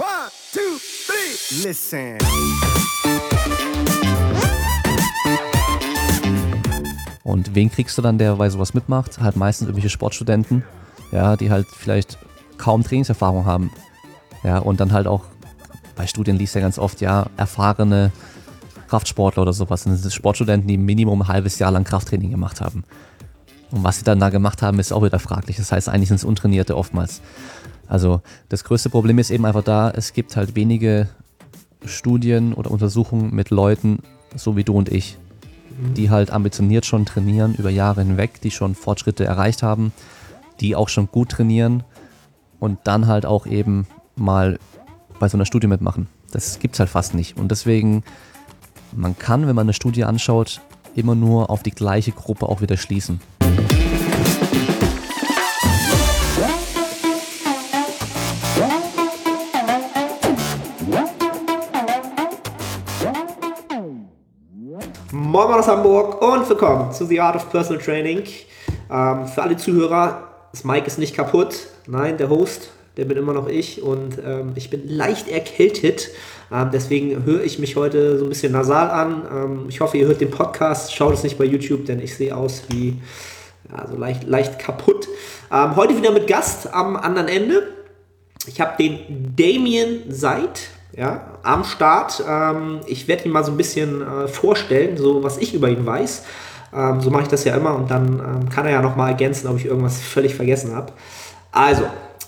One, two, three. Listen. Und wen kriegst du dann, der bei sowas mitmacht? Halt meistens irgendwelche Sportstudenten, ja, die halt vielleicht kaum Trainingserfahrung haben. Ja, und dann halt auch, bei Studien liest ja ganz oft, ja, erfahrene Kraftsportler oder sowas. Das sind Sportstudenten, die Minimum ein halbes Jahr lang Krafttraining gemacht haben. Und was sie dann da gemacht haben, ist auch wieder fraglich. Das heißt, eigentlich sind es Untrainierte oftmals. Also das größte Problem ist eben einfach da, es gibt halt wenige Studien oder Untersuchungen mit Leuten, so wie du und ich, die halt ambitioniert schon trainieren über Jahre hinweg, die schon Fortschritte erreicht haben, die auch schon gut trainieren und dann halt auch eben mal bei so einer Studie mitmachen. Das gibt's halt fast nicht. Und deswegen, man kann, wenn man eine Studie anschaut, immer nur auf die gleiche Gruppe auch wieder schließen. Moin Moin aus Hamburg und willkommen zu The Art of Personal Training. Ähm, für alle Zuhörer, das Mic ist nicht kaputt. Nein, der Host, der bin immer noch ich und ähm, ich bin leicht erkältet. Ähm, deswegen höre ich mich heute so ein bisschen nasal an. Ähm, ich hoffe, ihr hört den Podcast. Schaut es nicht bei YouTube, denn ich sehe aus wie ja, so leicht, leicht kaputt. Ähm, heute wieder mit Gast am anderen Ende. Ich habe den Damien Seid ja, am Start. Ähm, ich werde ihn mal so ein bisschen äh, vorstellen, so was ich über ihn weiß. Ähm, so mache ich das ja immer und dann ähm, kann er ja nochmal ergänzen, ob ich irgendwas völlig vergessen habe. Also,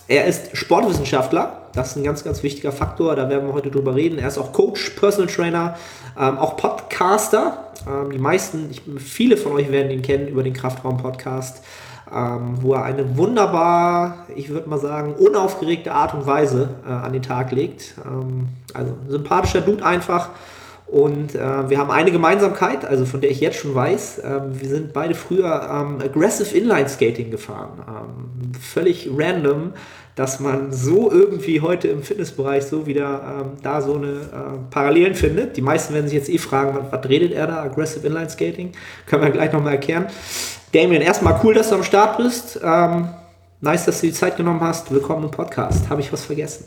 er ist Sportwissenschaftler. Das ist ein ganz, ganz wichtiger Faktor. Da werden wir heute drüber reden. Er ist auch Coach, Personal Trainer, ähm, auch Podcaster. Ähm, die meisten, ich, viele von euch werden ihn kennen über den Kraftraum-Podcast ähm, wo er eine wunderbar, ich würde mal sagen, unaufgeregte Art und Weise äh, an den Tag legt. Ähm, also sympathischer Dude einfach. Und äh, wir haben eine Gemeinsamkeit, also von der ich jetzt schon weiß. Ähm, wir sind beide früher ähm, Aggressive Inline Skating gefahren. Ähm, völlig random, dass man so irgendwie heute im Fitnessbereich so wieder ähm, da so eine äh, Parallelen findet. Die meisten werden sich jetzt eh fragen, was, was redet er da? Aggressive Inline Skating? Können wir gleich nochmal erklären. Damien, erstmal cool, dass du am Start bist. Ähm, nice, dass du die Zeit genommen hast. Willkommen im Podcast. Habe ich was vergessen?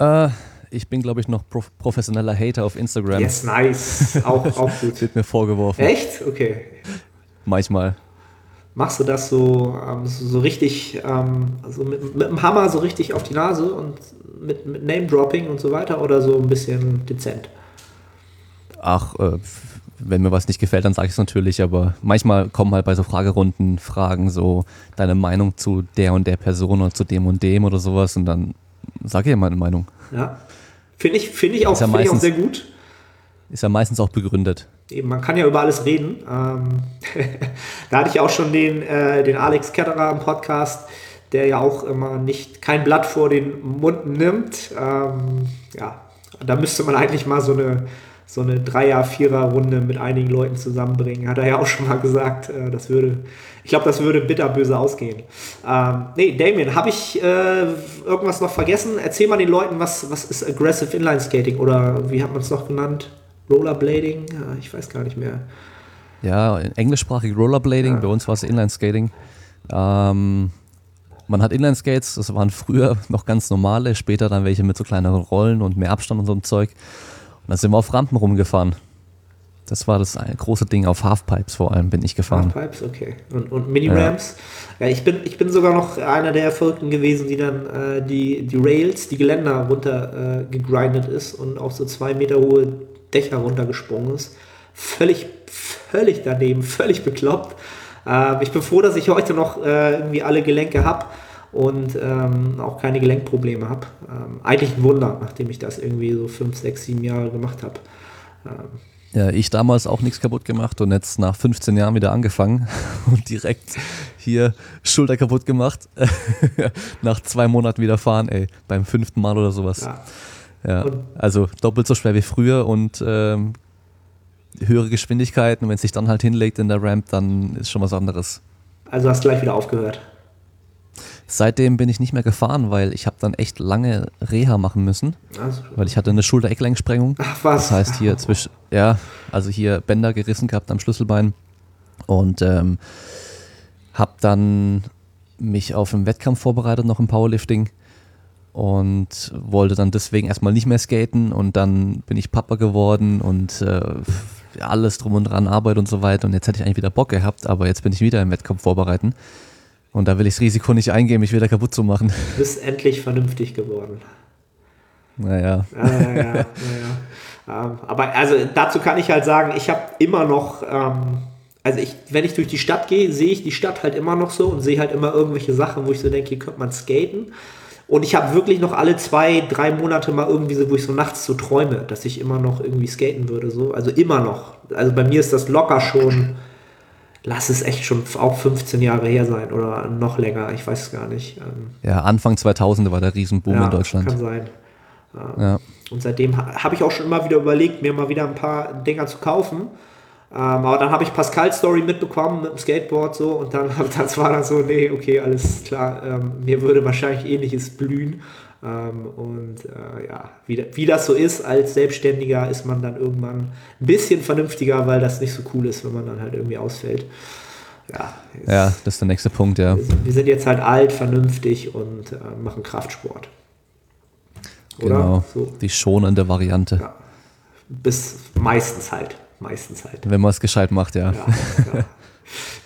Äh, ich bin, glaube ich, noch prof professioneller Hater auf Instagram. Yes, nice. Auch, auch gut. Wird mir vorgeworfen. Echt? Okay. Manchmal. Machst du das so, ähm, so, so, richtig, ähm, also mit, mit dem Hammer so richtig auf die Nase und mit, mit Name-Dropping und so weiter oder so ein bisschen dezent? Ach, äh, wenn mir was nicht gefällt, dann sage ich es natürlich, aber manchmal kommen halt bei so Fragerunden Fragen so deine Meinung zu der und der Person oder zu dem und dem oder sowas und dann sage ich ja meine Meinung. Ja. Finde ich, find ich, auch, ja find ich auch sehr gut. Ist ja meistens auch begründet. Eben, man kann ja über alles reden. Ähm, da hatte ich auch schon den, äh, den Alex Ketterer im Podcast, der ja auch immer nicht kein Blatt vor den Mund nimmt. Ähm, ja, da müsste man eigentlich mal so eine so eine Dreier-, Vierer-Runde mit einigen Leuten zusammenbringen. Hat er ja auch schon mal gesagt. Äh, das würde, ich glaube, das würde bitterböse ausgehen. Ähm, nee, Damien, habe ich äh, irgendwas noch vergessen? Erzähl mal den Leuten, was, was ist Aggressive Inline Skating oder wie hat man es noch genannt? Rollerblading? Ja, ich weiß gar nicht mehr. Ja, englischsprachig Rollerblading, ja. bei uns war es Inline Skating. Ähm, man hat Inline Skates, das waren früher noch ganz normale, später dann welche mit so kleineren Rollen und mehr Abstand und so einem Zeug. Und dann sind wir auf Rampen rumgefahren. Das war das große Ding auf Halfpipes vor allem bin ich gefahren. Halfpipes, okay. Und, und Mini-Ramps. Ja. ja. ich, bin, ich bin sogar noch einer der Verrückten gewesen, die dann äh, die, die Rails, die Geländer runter äh, gegrindet ist und auf so zwei Meter hohe Dächer runtergesprungen ist. Völlig, völlig daneben, völlig bekloppt. Äh, ich bin froh, dass ich heute noch äh, irgendwie alle Gelenke habe und ähm, auch keine Gelenkprobleme habe. Ähm, eigentlich ein Wunder, nachdem ich das irgendwie so fünf, sechs, sieben Jahre gemacht habe. Ähm, ja, ich damals auch nichts kaputt gemacht und jetzt nach 15 Jahren wieder angefangen und direkt hier Schulter kaputt gemacht. nach zwei Monaten wieder fahren, ey, beim fünften Mal oder sowas. Ja. ja also doppelt so schwer wie früher und ähm, höhere Geschwindigkeiten. Und wenn es sich dann halt hinlegt in der Ramp, dann ist schon was anderes. Also hast du gleich wieder aufgehört. Seitdem bin ich nicht mehr gefahren, weil ich habe dann echt lange Reha machen müssen, also, weil ich hatte eine Schulter-Ecklenksprengung. Ach was? Das heißt hier zwischen, ja, also hier Bänder gerissen gehabt am Schlüsselbein und ähm, habe dann mich auf einen Wettkampf vorbereitet, noch im Powerlifting und wollte dann deswegen erstmal nicht mehr skaten und dann bin ich Papa geworden und äh, alles drum und dran, Arbeit und so weiter und jetzt hätte ich eigentlich wieder Bock gehabt, aber jetzt bin ich wieder im Wettkampf vorbereiten und da will ich das Risiko nicht eingehen, mich wieder kaputt zu machen. Du bist endlich vernünftig geworden. Naja. Ja, ja, ja, ja. Ähm, aber also dazu kann ich halt sagen, ich habe immer noch, ähm, also ich, wenn ich durch die Stadt gehe, sehe ich die Stadt halt immer noch so und sehe halt immer irgendwelche Sachen, wo ich so denke, hier könnte man skaten. Und ich habe wirklich noch alle zwei, drei Monate mal irgendwie so, wo ich so nachts so träume, dass ich immer noch irgendwie skaten würde. So. Also immer noch. Also bei mir ist das locker schon, lass es echt schon auch 15 Jahre her sein oder noch länger, ich weiß es gar nicht. Ähm, Ja, Anfang 2000 war der Riesenboom ja, in Deutschland. Kann sein. Ja. Und seitdem ha- habe ich auch schon immer wieder überlegt, mir mal wieder ein paar Dinger zu kaufen. Ähm, aber dann habe ich Pascal's Story mitbekommen mit dem Skateboard so und dann das war dann so, nee, okay, alles klar, ähm, mir würde wahrscheinlich ähnliches blühen. Ähm, und äh, ja, wie, wie das so ist, als Selbstständiger ist man dann irgendwann ein bisschen vernünftiger, weil das nicht so cool ist, wenn man dann halt irgendwie ausfällt. Ja, jetzt, ja, das ist der nächste Punkt, ja. wir sind- jetzt halt alt, vernünftig und äh, machen Kraftsport. Oder? Genau. So. Die schonende Variante. Ja. Bis meistens halt. Meistens halt. Wenn man es gescheit macht, ja. Ja, ja.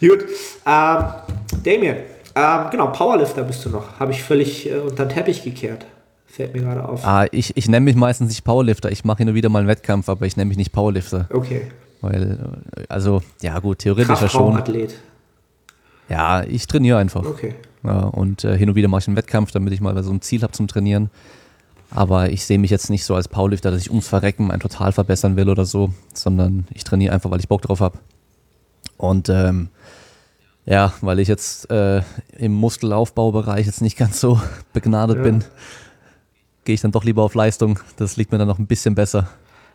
Gut. Ähm, Damien, ähm, genau, Powerlifter bist du noch. Habe ich völlig äh, unter den Teppich gekehrt. Fällt mir gerade auf. Ah, ich, ich nenne mich meistens nicht Powerlifter. Ich mache hin und wieder mal einen Wettkampf, aber ich nenne mich nicht Powerlifter. Okay. Weil, äh, also, ja gut, theoretisch ja schon. Kraftraumathlet. Ja, ich trainiere einfach. Okay. Ja, und äh, hin und wieder mache ich einen Wettkampf, damit ich mal so ein Ziel habe zum Trainieren. Aber ich sehe mich jetzt nicht so als Powerlifter, dass ich ums Verrecken ein Total verbessern will oder so, sondern ich trainiere einfach, weil ich Bock drauf habe. Und ähm, ja, weil ich jetzt äh, im Muskelaufbaubereich jetzt nicht ganz so begnadet Ja. bin, gehe ich dann doch lieber auf Leistung. Das liegt mir dann noch ein bisschen besser.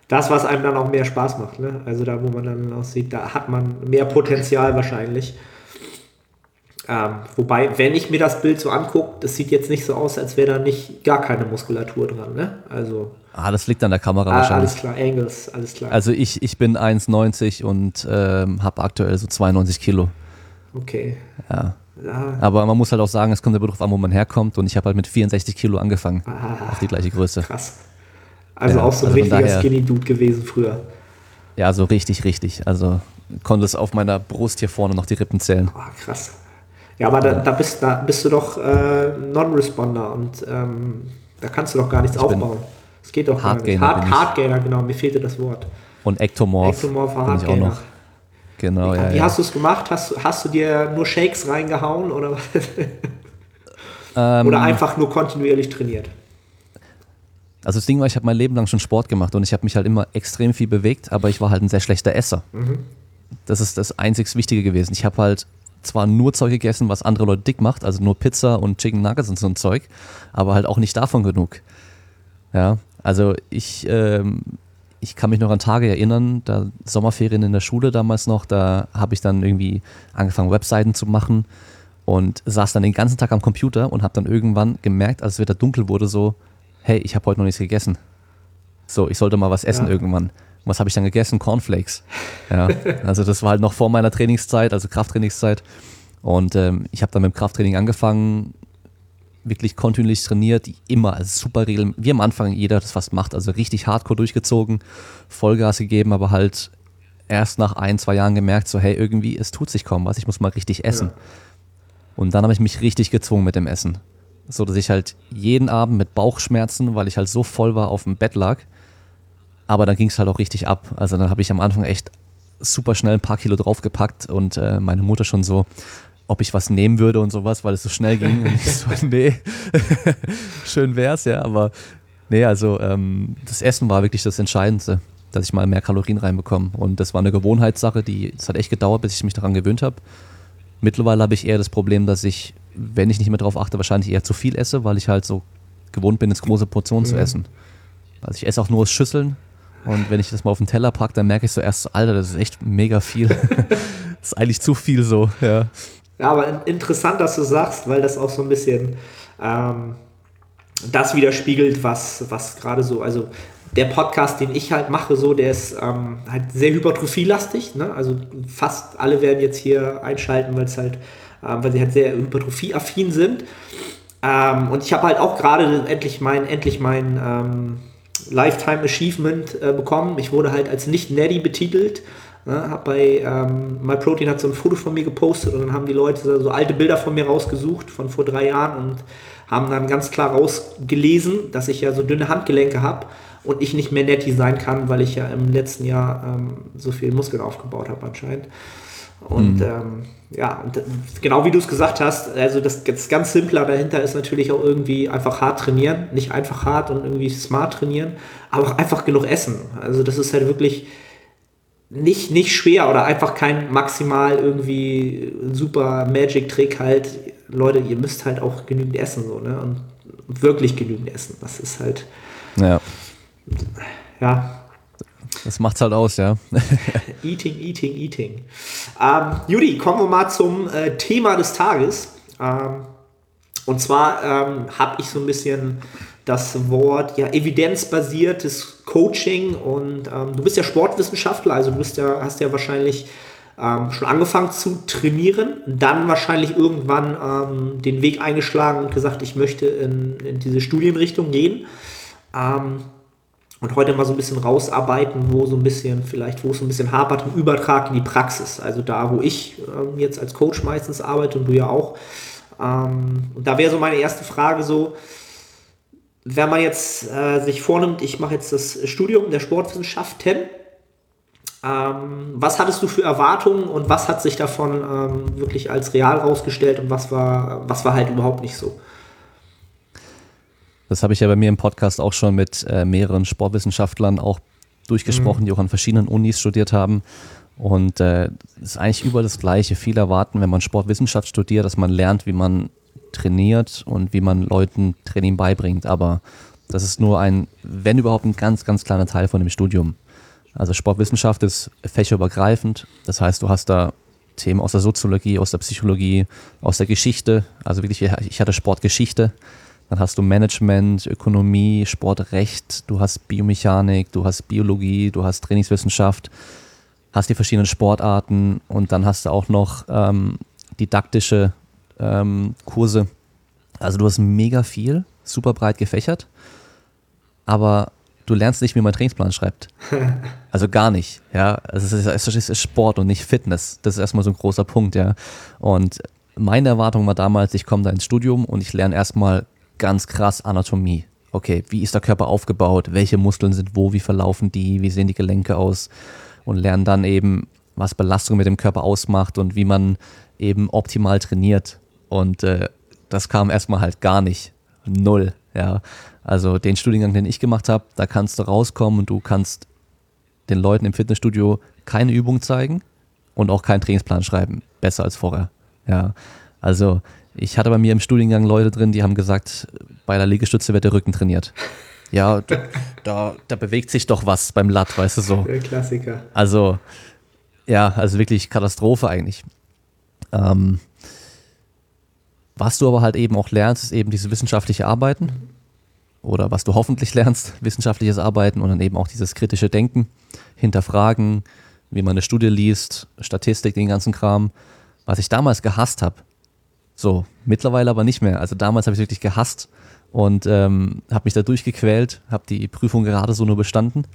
Das, was einem dann auch mehr Spaß macht. Ne? Also da, wo man dann auch sieht, da hat man mehr Potenzial wahrscheinlich. Ähm, wobei, wenn ich mir das Bild so angucke, das sieht jetzt nicht so aus, als wäre da nicht gar keine Muskulatur dran. Ne? Also Ah, das liegt an der Kamera ah, wahrscheinlich. alles klar, Angles, alles klar. Also ich, ich bin 1,90 und ähm, habe aktuell so 92 Kilo. Okay. Ja. Ja, Aber man muss halt auch sagen, es kommt immer darauf an, wo man herkommt. Und ich habe halt mit 64 Kilo angefangen. Ah. Auf die gleiche Größe. krass. Also Ja, auch so ein also richtiger daher- Skinny-Dude gewesen früher. Ja, so richtig, richtig. Also konnte es auf meiner Brust hier vorne noch die Rippen zählen. Ah, krass. Ja, aber da, da, bist, da bist du doch äh, Non-Responder und ähm, da kannst du doch gar nichts bin aufbauen. Das geht doch gar nicht. Hard, ich. Hardgainer, genau, mir fehlte das Wort. Und bin ich auch Hardgainer. Genau, ja, Wie ja. hast du es gemacht? Hast, du- hast du dir nur Shakes reingehauen oder, Ähm, oder einfach nur kontinuierlich trainiert? Also das Ding war, ich habe mein Leben lang schon Sport gemacht und ich habe mich halt immer extrem viel bewegt, aber ich war halt ein sehr schlechter Esser. Das ist das einzig Wichtige gewesen. Ich habe halt zwar nur Zeug gegessen, was andere Leute dick macht, also nur Pizza und Chicken Nuggets und so ein Zeug, aber halt auch nicht davon genug. Ja, also ich, ähm, ich kann mich noch an Tage erinnern, da Sommerferien in der Schule damals noch, da habe ich dann irgendwie angefangen, Webseiten zu machen und saß dann den ganzen Tag am Computer und habe dann irgendwann gemerkt, als es wieder dunkel wurde, so, hey, ich habe heute noch nichts gegessen. So, ich sollte mal was essen Ja. irgendwann. Was habe ich dann gegessen? Cornflakes. Ja, also das war halt noch vor meiner Trainingszeit, also Krafttrainingszeit. Und ähm, ich habe dann mit dem Krafttraining angefangen, wirklich kontinuierlich trainiert, immer, also super regeln, wie am Anfang jeder das fast macht, also richtig hardcore durchgezogen, Vollgas gegeben, aber halt erst nach ein, zwei Jahren gemerkt, so hey, irgendwie, es tut sich kaum was, ich muss mal richtig essen. Und dann habe ich mich richtig gezwungen mit dem Essen. So dass ich halt jeden Abend mit Bauchschmerzen, weil ich halt so voll war, auf dem Bett lag. Aber dann ging es halt auch richtig ab. Also dann habe ich am Anfang echt super schnell ein paar Kilo draufgepackt und äh, meine Mutter schon so, ob ich was nehmen würde und sowas, weil es so schnell ging. Und ich so, nee, schön wär's, ja, aber nee, also ähm, das Essen war wirklich das Entscheidendste, dass ich mal mehr Kalorien reinbekomme. Und das war eine Gewohnheitssache, die, es hat echt gedauert, bis ich mich daran gewöhnt habe. Mittlerweile habe ich eher das Problem, dass ich, wenn ich nicht mehr drauf achte, wahrscheinlich eher zu viel esse, weil ich halt so gewohnt bin, jetzt große Portionen zu essen. Also ich esse auch nur aus Schüsseln und wenn ich das mal auf den Teller packe, dann merke ich so erst so, Alter, das ist echt mega viel. das ist eigentlich zu viel so, ja. Ja, aber in- interessant, dass du sagst, weil das auch so ein bisschen ähm, das widerspiegelt, was, was gerade so, also der Podcast, den ich halt mache, so, der ist ähm, halt sehr hypertrophielastig. Ne? Also fast alle werden jetzt hier einschalten, weil es halt, ähm, weil sie halt sehr hypertrophieaffin sind. Ähm, und ich habe halt auch gerade endlich mein, endlich mein ähm, Lifetime Achievement äh, bekommen. Ich wurde halt als nicht Neddy betitelt. Ne, hab bei ähm, MyProtein hat so ein Foto von mir gepostet und dann haben die Leute so, alte Bilder von mir rausgesucht von vor drei Jahren und haben dann ganz klar rausgelesen, dass ich ja so dünne Handgelenke habe und ich nicht mehr Netty sein kann, weil ich ja im letzten Jahr ähm, so viel Muskeln aufgebaut habe anscheinend. Und mhm. ähm, ja, und genau wie du es gesagt hast, also das, das ganz Simple dahinter ist natürlich auch irgendwie einfach hart trainieren. Nicht einfach hart und irgendwie smart trainieren, aber auch einfach genug essen. Also das ist halt wirklich nicht, nicht schwer oder einfach kein maximal irgendwie super Magic-Trick halt. Leute, ihr müsst halt auch genügend essen, so, ne? Und wirklich genügend essen. Das ist halt. Ja. Ja, das macht's halt aus, ja. eating, eating, eating. Ähm, Judy, kommen wir mal zum äh, Thema des Tages. Ähm, und zwar ähm, habe ich so ein bisschen das Wort ja, evidenzbasiertes Coaching und ähm, du bist ja Sportwissenschaftler, also du bist ja, hast ja wahrscheinlich ähm, schon angefangen zu trainieren, dann wahrscheinlich irgendwann ähm, den Weg eingeschlagen und gesagt, ich möchte in, in diese Studienrichtung gehen. Ähm, und heute mal so ein bisschen rausarbeiten, wo so ein bisschen, vielleicht, wo es so ein bisschen hapert im Übertrag in die Praxis. Also da, wo ich ähm, jetzt als Coach meistens arbeite und du ja auch. Ähm, und da wäre so meine erste Frage so, wenn man jetzt äh, sich vornimmt, ich mache jetzt das Studium der Sportwissenschaften, ähm, was hattest du für Erwartungen und was hat sich davon ähm, wirklich als real rausgestellt und was war, was war halt überhaupt nicht so? Das habe ich ja bei mir im Podcast auch schon mit äh, mehreren Sportwissenschaftlern auch durchgesprochen, mhm. die auch an verschiedenen Unis studiert haben. Und äh, es äh, ist eigentlich überall das Gleiche. Viele erwarten, wenn man Sportwissenschaft studiert, dass man lernt, wie man trainiert und wie man Leuten Training beibringt. Aber das ist nur ein, wenn überhaupt, ein ganz, ganz kleiner Teil von dem Studium. Also Sportwissenschaft ist fächerübergreifend. Das heißt, du hast da Themen aus der Soziologie, aus der Psychologie, aus der Geschichte. Also wirklich, ich hatte Sportgeschichte. Dann hast du Management, Ökonomie, Sportrecht, du hast Biomechanik, du hast Biologie, du hast Trainingswissenschaft, hast die verschiedenen Sportarten und dann hast du auch noch ähm, didaktische ähm, Kurse. Also du hast mega viel, super breit gefächert, aber du lernst nicht, wie man Trainingsplan schreibt. Also gar nicht, ja. Also es ist, es ist Sport und nicht Fitness. Das ist erstmal so ein großer Punkt, ja. Und meine Erwartung war damals, ich komme da ins Studium und ich lerne erstmal ganz krass Anatomie. Okay, wie ist der Körper aufgebaut? Welche Muskeln sind wo? Wie verlaufen die? Wie sehen die Gelenke aus? Und lernen dann eben, was Belastung mit dem Körper ausmacht und wie man eben optimal trainiert. Und äh, das kam erstmal halt gar nicht. Null. Ja. Also den Studiengang, den ich gemacht habe, da kannst du rauskommen und du kannst den Leuten im Fitnessstudio keine Übung zeigen und auch keinen Trainingsplan schreiben. Besser als vorher. Ja. Also ich hatte bei mir im Studiengang Leute drin, die haben gesagt, bei der Liegestütze wird der Rücken trainiert. Ja, da, da bewegt sich doch was beim Latt, weißt du so. Der Klassiker. Also, ja, also wirklich Katastrophe eigentlich. Ähm, was du aber halt eben auch lernst, ist eben diese wissenschaftliche Arbeiten. Oder was du hoffentlich lernst, wissenschaftliches Arbeiten und dann eben auch dieses kritische Denken, hinterfragen, wie man eine Studie liest, Statistik, den ganzen Kram. Was ich damals gehasst habe, so, mittlerweile aber nicht mehr. Also damals habe ich wirklich gehasst und ähm, habe mich da durchgequält, habe die Prüfung gerade so nur bestanden.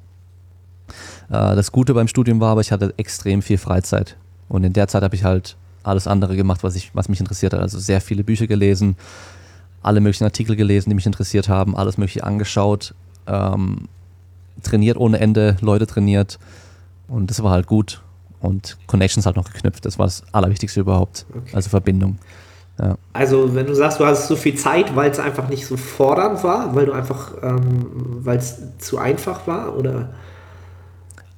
Äh, das Gute beim Studium war aber, ich hatte extrem viel Freizeit. Und in der Zeit habe ich halt alles andere gemacht, was, ich, was mich interessiert hat. Also sehr viele Bücher gelesen, alle möglichen Artikel gelesen, die mich interessiert haben, alles mögliche angeschaut, ähm, trainiert ohne Ende, Leute trainiert. Und das war halt gut. Und Connections halt noch geknüpft. Das war das Allerwichtigste überhaupt. Okay. Also Verbindung. Ja. Also wenn du sagst, du hast so viel Zeit, weil es einfach nicht so fordernd war, weil du einfach, ähm, weil es zu einfach war, oder?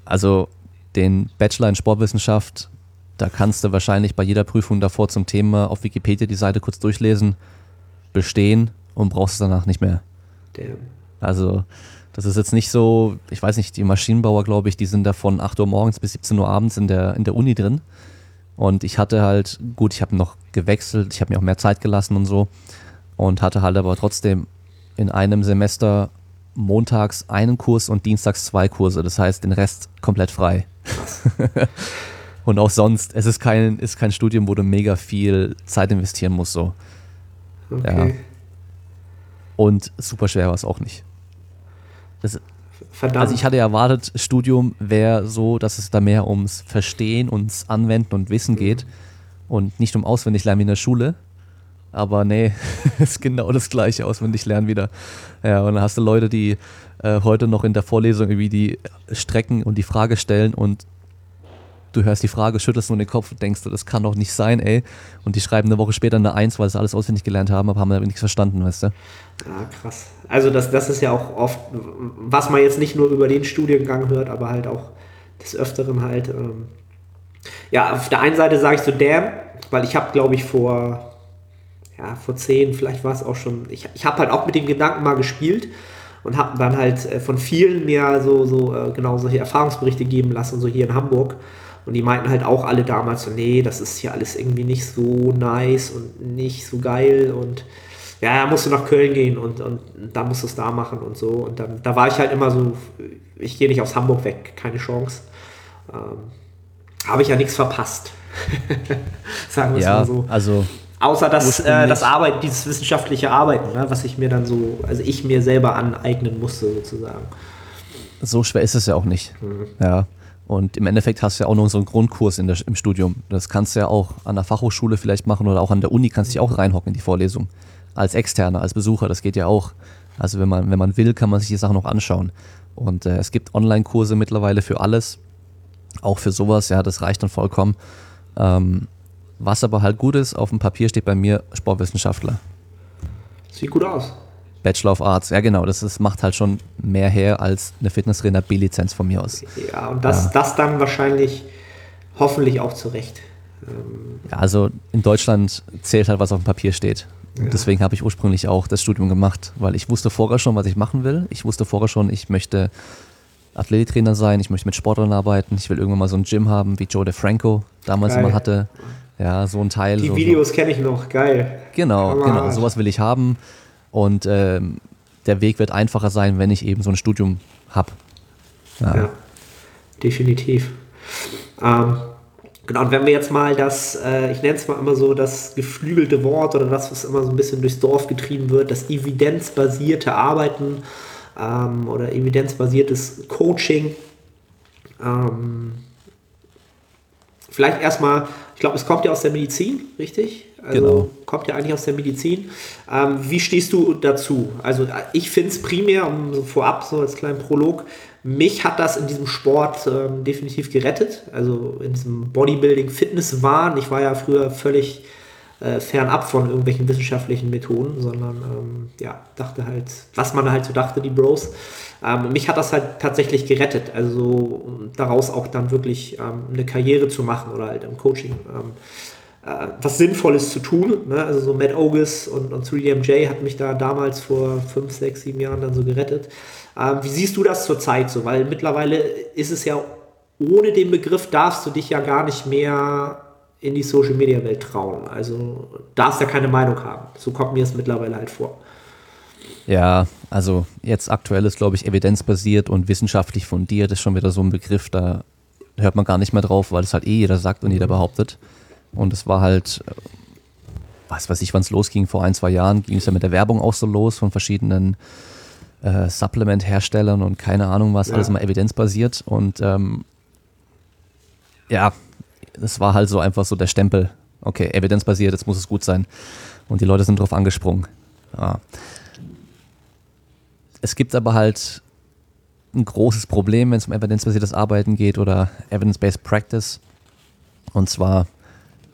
Also den Bachelor in Sportwissenschaft, da kannst du wahrscheinlich bei jeder Prüfung davor zum Thema auf Wikipedia die Seite kurz durchlesen, bestehen und brauchst es danach nicht mehr. Damn. Also das ist jetzt nicht so, ich weiß nicht, die Maschinenbauer, glaube ich, die sind da von 8 Uhr morgens bis 17 Uhr abends in der, in der Uni drin. Und ich hatte halt, gut, ich habe noch gewechselt, ich habe mir auch mehr Zeit gelassen und so. Und hatte halt aber trotzdem in einem Semester montags einen Kurs und dienstags zwei Kurse. Das heißt, den Rest komplett frei. und auch sonst, es ist kein, ist kein Studium, wo du mega viel Zeit investieren musst. So. Okay. Ja. Und super schwer war es auch nicht. Das, Verdammt. also ich hatte erwartet, Studium wäre so, dass es da mehr ums Verstehen, ums Anwenden und Wissen geht und nicht um Auswendiglernen wie in der Schule. Aber nee, es ist genau das gleiche, auswendig lernen wieder. Ja, und dann hast du Leute, die äh, heute noch in der Vorlesung irgendwie die Strecken und die Frage stellen und du hörst die Frage, schüttelst nur den Kopf und denkst, das kann doch nicht sein, ey. Und die schreiben eine Woche später eine Eins, weil sie alles auswendig gelernt haben, aber haben da nichts verstanden, weißt du? Ah, krass. Also das, das ist ja auch oft, was man jetzt nicht nur über den Studiengang hört, aber halt auch des Öfteren halt. Ähm ja, auf der einen Seite sage ich so, damn, weil ich habe, glaube ich, vor, ja, vor zehn, vielleicht war es auch schon, ich, ich habe halt auch mit dem Gedanken mal gespielt und habe dann halt äh, von vielen mir so, so äh, genau solche Erfahrungsberichte geben lassen, so hier in Hamburg. Und die meinten halt auch alle damals so, nee, das ist hier alles irgendwie nicht so nice und nicht so geil und ja, musst du nach Köln gehen und, und da musst du es da machen und so. Und dann, da war ich halt immer so, ich gehe nicht aus Hamburg weg, keine Chance. Ähm, Habe ich ja nichts verpasst. Sagen wir es Ja, mal so. also Außer das, äh, das Arbeiten, dieses wissenschaftliche Arbeiten, ne, was ich mir dann so, also ich mir selber aneignen musste sozusagen. so schwer ist es ja auch nicht. Ja. Und im Endeffekt hast du ja auch noch so einen Grundkurs der, im Studium. Das kannst du ja auch an der Fachhochschule vielleicht machen oder auch an der Uni kannst du dich auch reinhocken in die Vorlesung. Als Externer, als Besucher, das geht ja auch. Also wenn man, wenn man will, kann man sich die Sachen auch anschauen. Und äh, es gibt Online-Kurse mittlerweile für alles. Auch für sowas, ja, das reicht dann vollkommen. Ähm, was aber halt gut ist, auf dem Papier steht bei mir Sportwissenschaftler. Sieht gut aus. Bachelor of Arts, ja genau, das ist, macht halt schon mehr her als eine Fitnesstrainer B-Lizenz von mir aus. Ja, und das, das dann wahrscheinlich hoffentlich auch zurecht. Ähm, Ja, also in Deutschland zählt halt, was auf dem Papier steht. Und deswegen habe ich ursprünglich auch das Studium gemacht, weil ich wusste vorher schon, was ich machen will. Ich wusste vorher schon, ich möchte Athletiktrainer sein, ich möchte mit Sportlern arbeiten, ich will irgendwann mal so ein Gym haben, wie Joe DeFranco damals Geil. immer hatte. Ja, so ein Teil. die so, Videos kenne ich noch, geil. Genau, Aber- genau, sowas will ich haben. Und ähm, der Weg wird einfacher sein, wenn ich eben so ein Studium habe. Ja, definitiv. Ähm, genau, und wenn wir jetzt mal das, äh, ich nenne es mal immer so das geflügelte Wort oder das, was immer so ein bisschen durchs Dorf getrieben wird, das evidenzbasierte Arbeiten ähm, oder evidenzbasiertes Coaching. Ähm, vielleicht erstmal, ich glaube, es kommt ja aus der Medizin, richtig? Also Genau. kommt ja eigentlich aus der Medizin. Ähm, wie stehst du dazu? Also äh, ich finde es primär, um so vorab so als kleinen Prolog, mich hat das in diesem Sport ähm, definitiv gerettet. Also in diesem Bodybuilding-Fitness-Wahn. Ich war ja früher völlig äh, fernab von irgendwelchen wissenschaftlichen Methoden, sondern ähm, ja, dachte halt, was man halt so dachte, die Bros. Ähm, mich hat das halt tatsächlich gerettet. Also um daraus auch dann wirklich ähm, eine Karriere zu machen oder halt im Coaching. Äh, was Sinnvolles zu tun. Ne? Also so Matt Ogus und, und 3DMJ hat mich da damals vor 5, 6, 7 Jahren dann so gerettet. Ähm, wie siehst du das zurzeit so? Weil mittlerweile ist es ja, ohne den Begriff darfst du dich ja gar nicht mehr in die Social Media Welt trauen. Also darfst ja keine Meinung haben. So kommt mir es mittlerweile halt vor. Ja, also jetzt aktuell ist, glaube ich, evidenzbasiert und wissenschaftlich fundiert ist schon wieder so ein Begriff, da hört man gar nicht mehr drauf, weil es halt eh jeder sagt und jeder behauptet. Und es war halt, äh, was weiß ich, wann es losging, vor ein, zwei Jahren ging es ja mit der Werbung auch so los von verschiedenen äh, Supplement-Herstellern und keine Ahnung was, Ja. alles mal evidenzbasiert. Und ähm, ja, das war halt so einfach so der Stempel. Okay, evidenzbasiert, jetzt muss es gut sein. Und die Leute sind drauf angesprungen. Ja. Es gibt aber halt ein großes Problem, wenn es um evidenzbasiertes Arbeiten geht oder Evidence-Based Practice. Und zwar,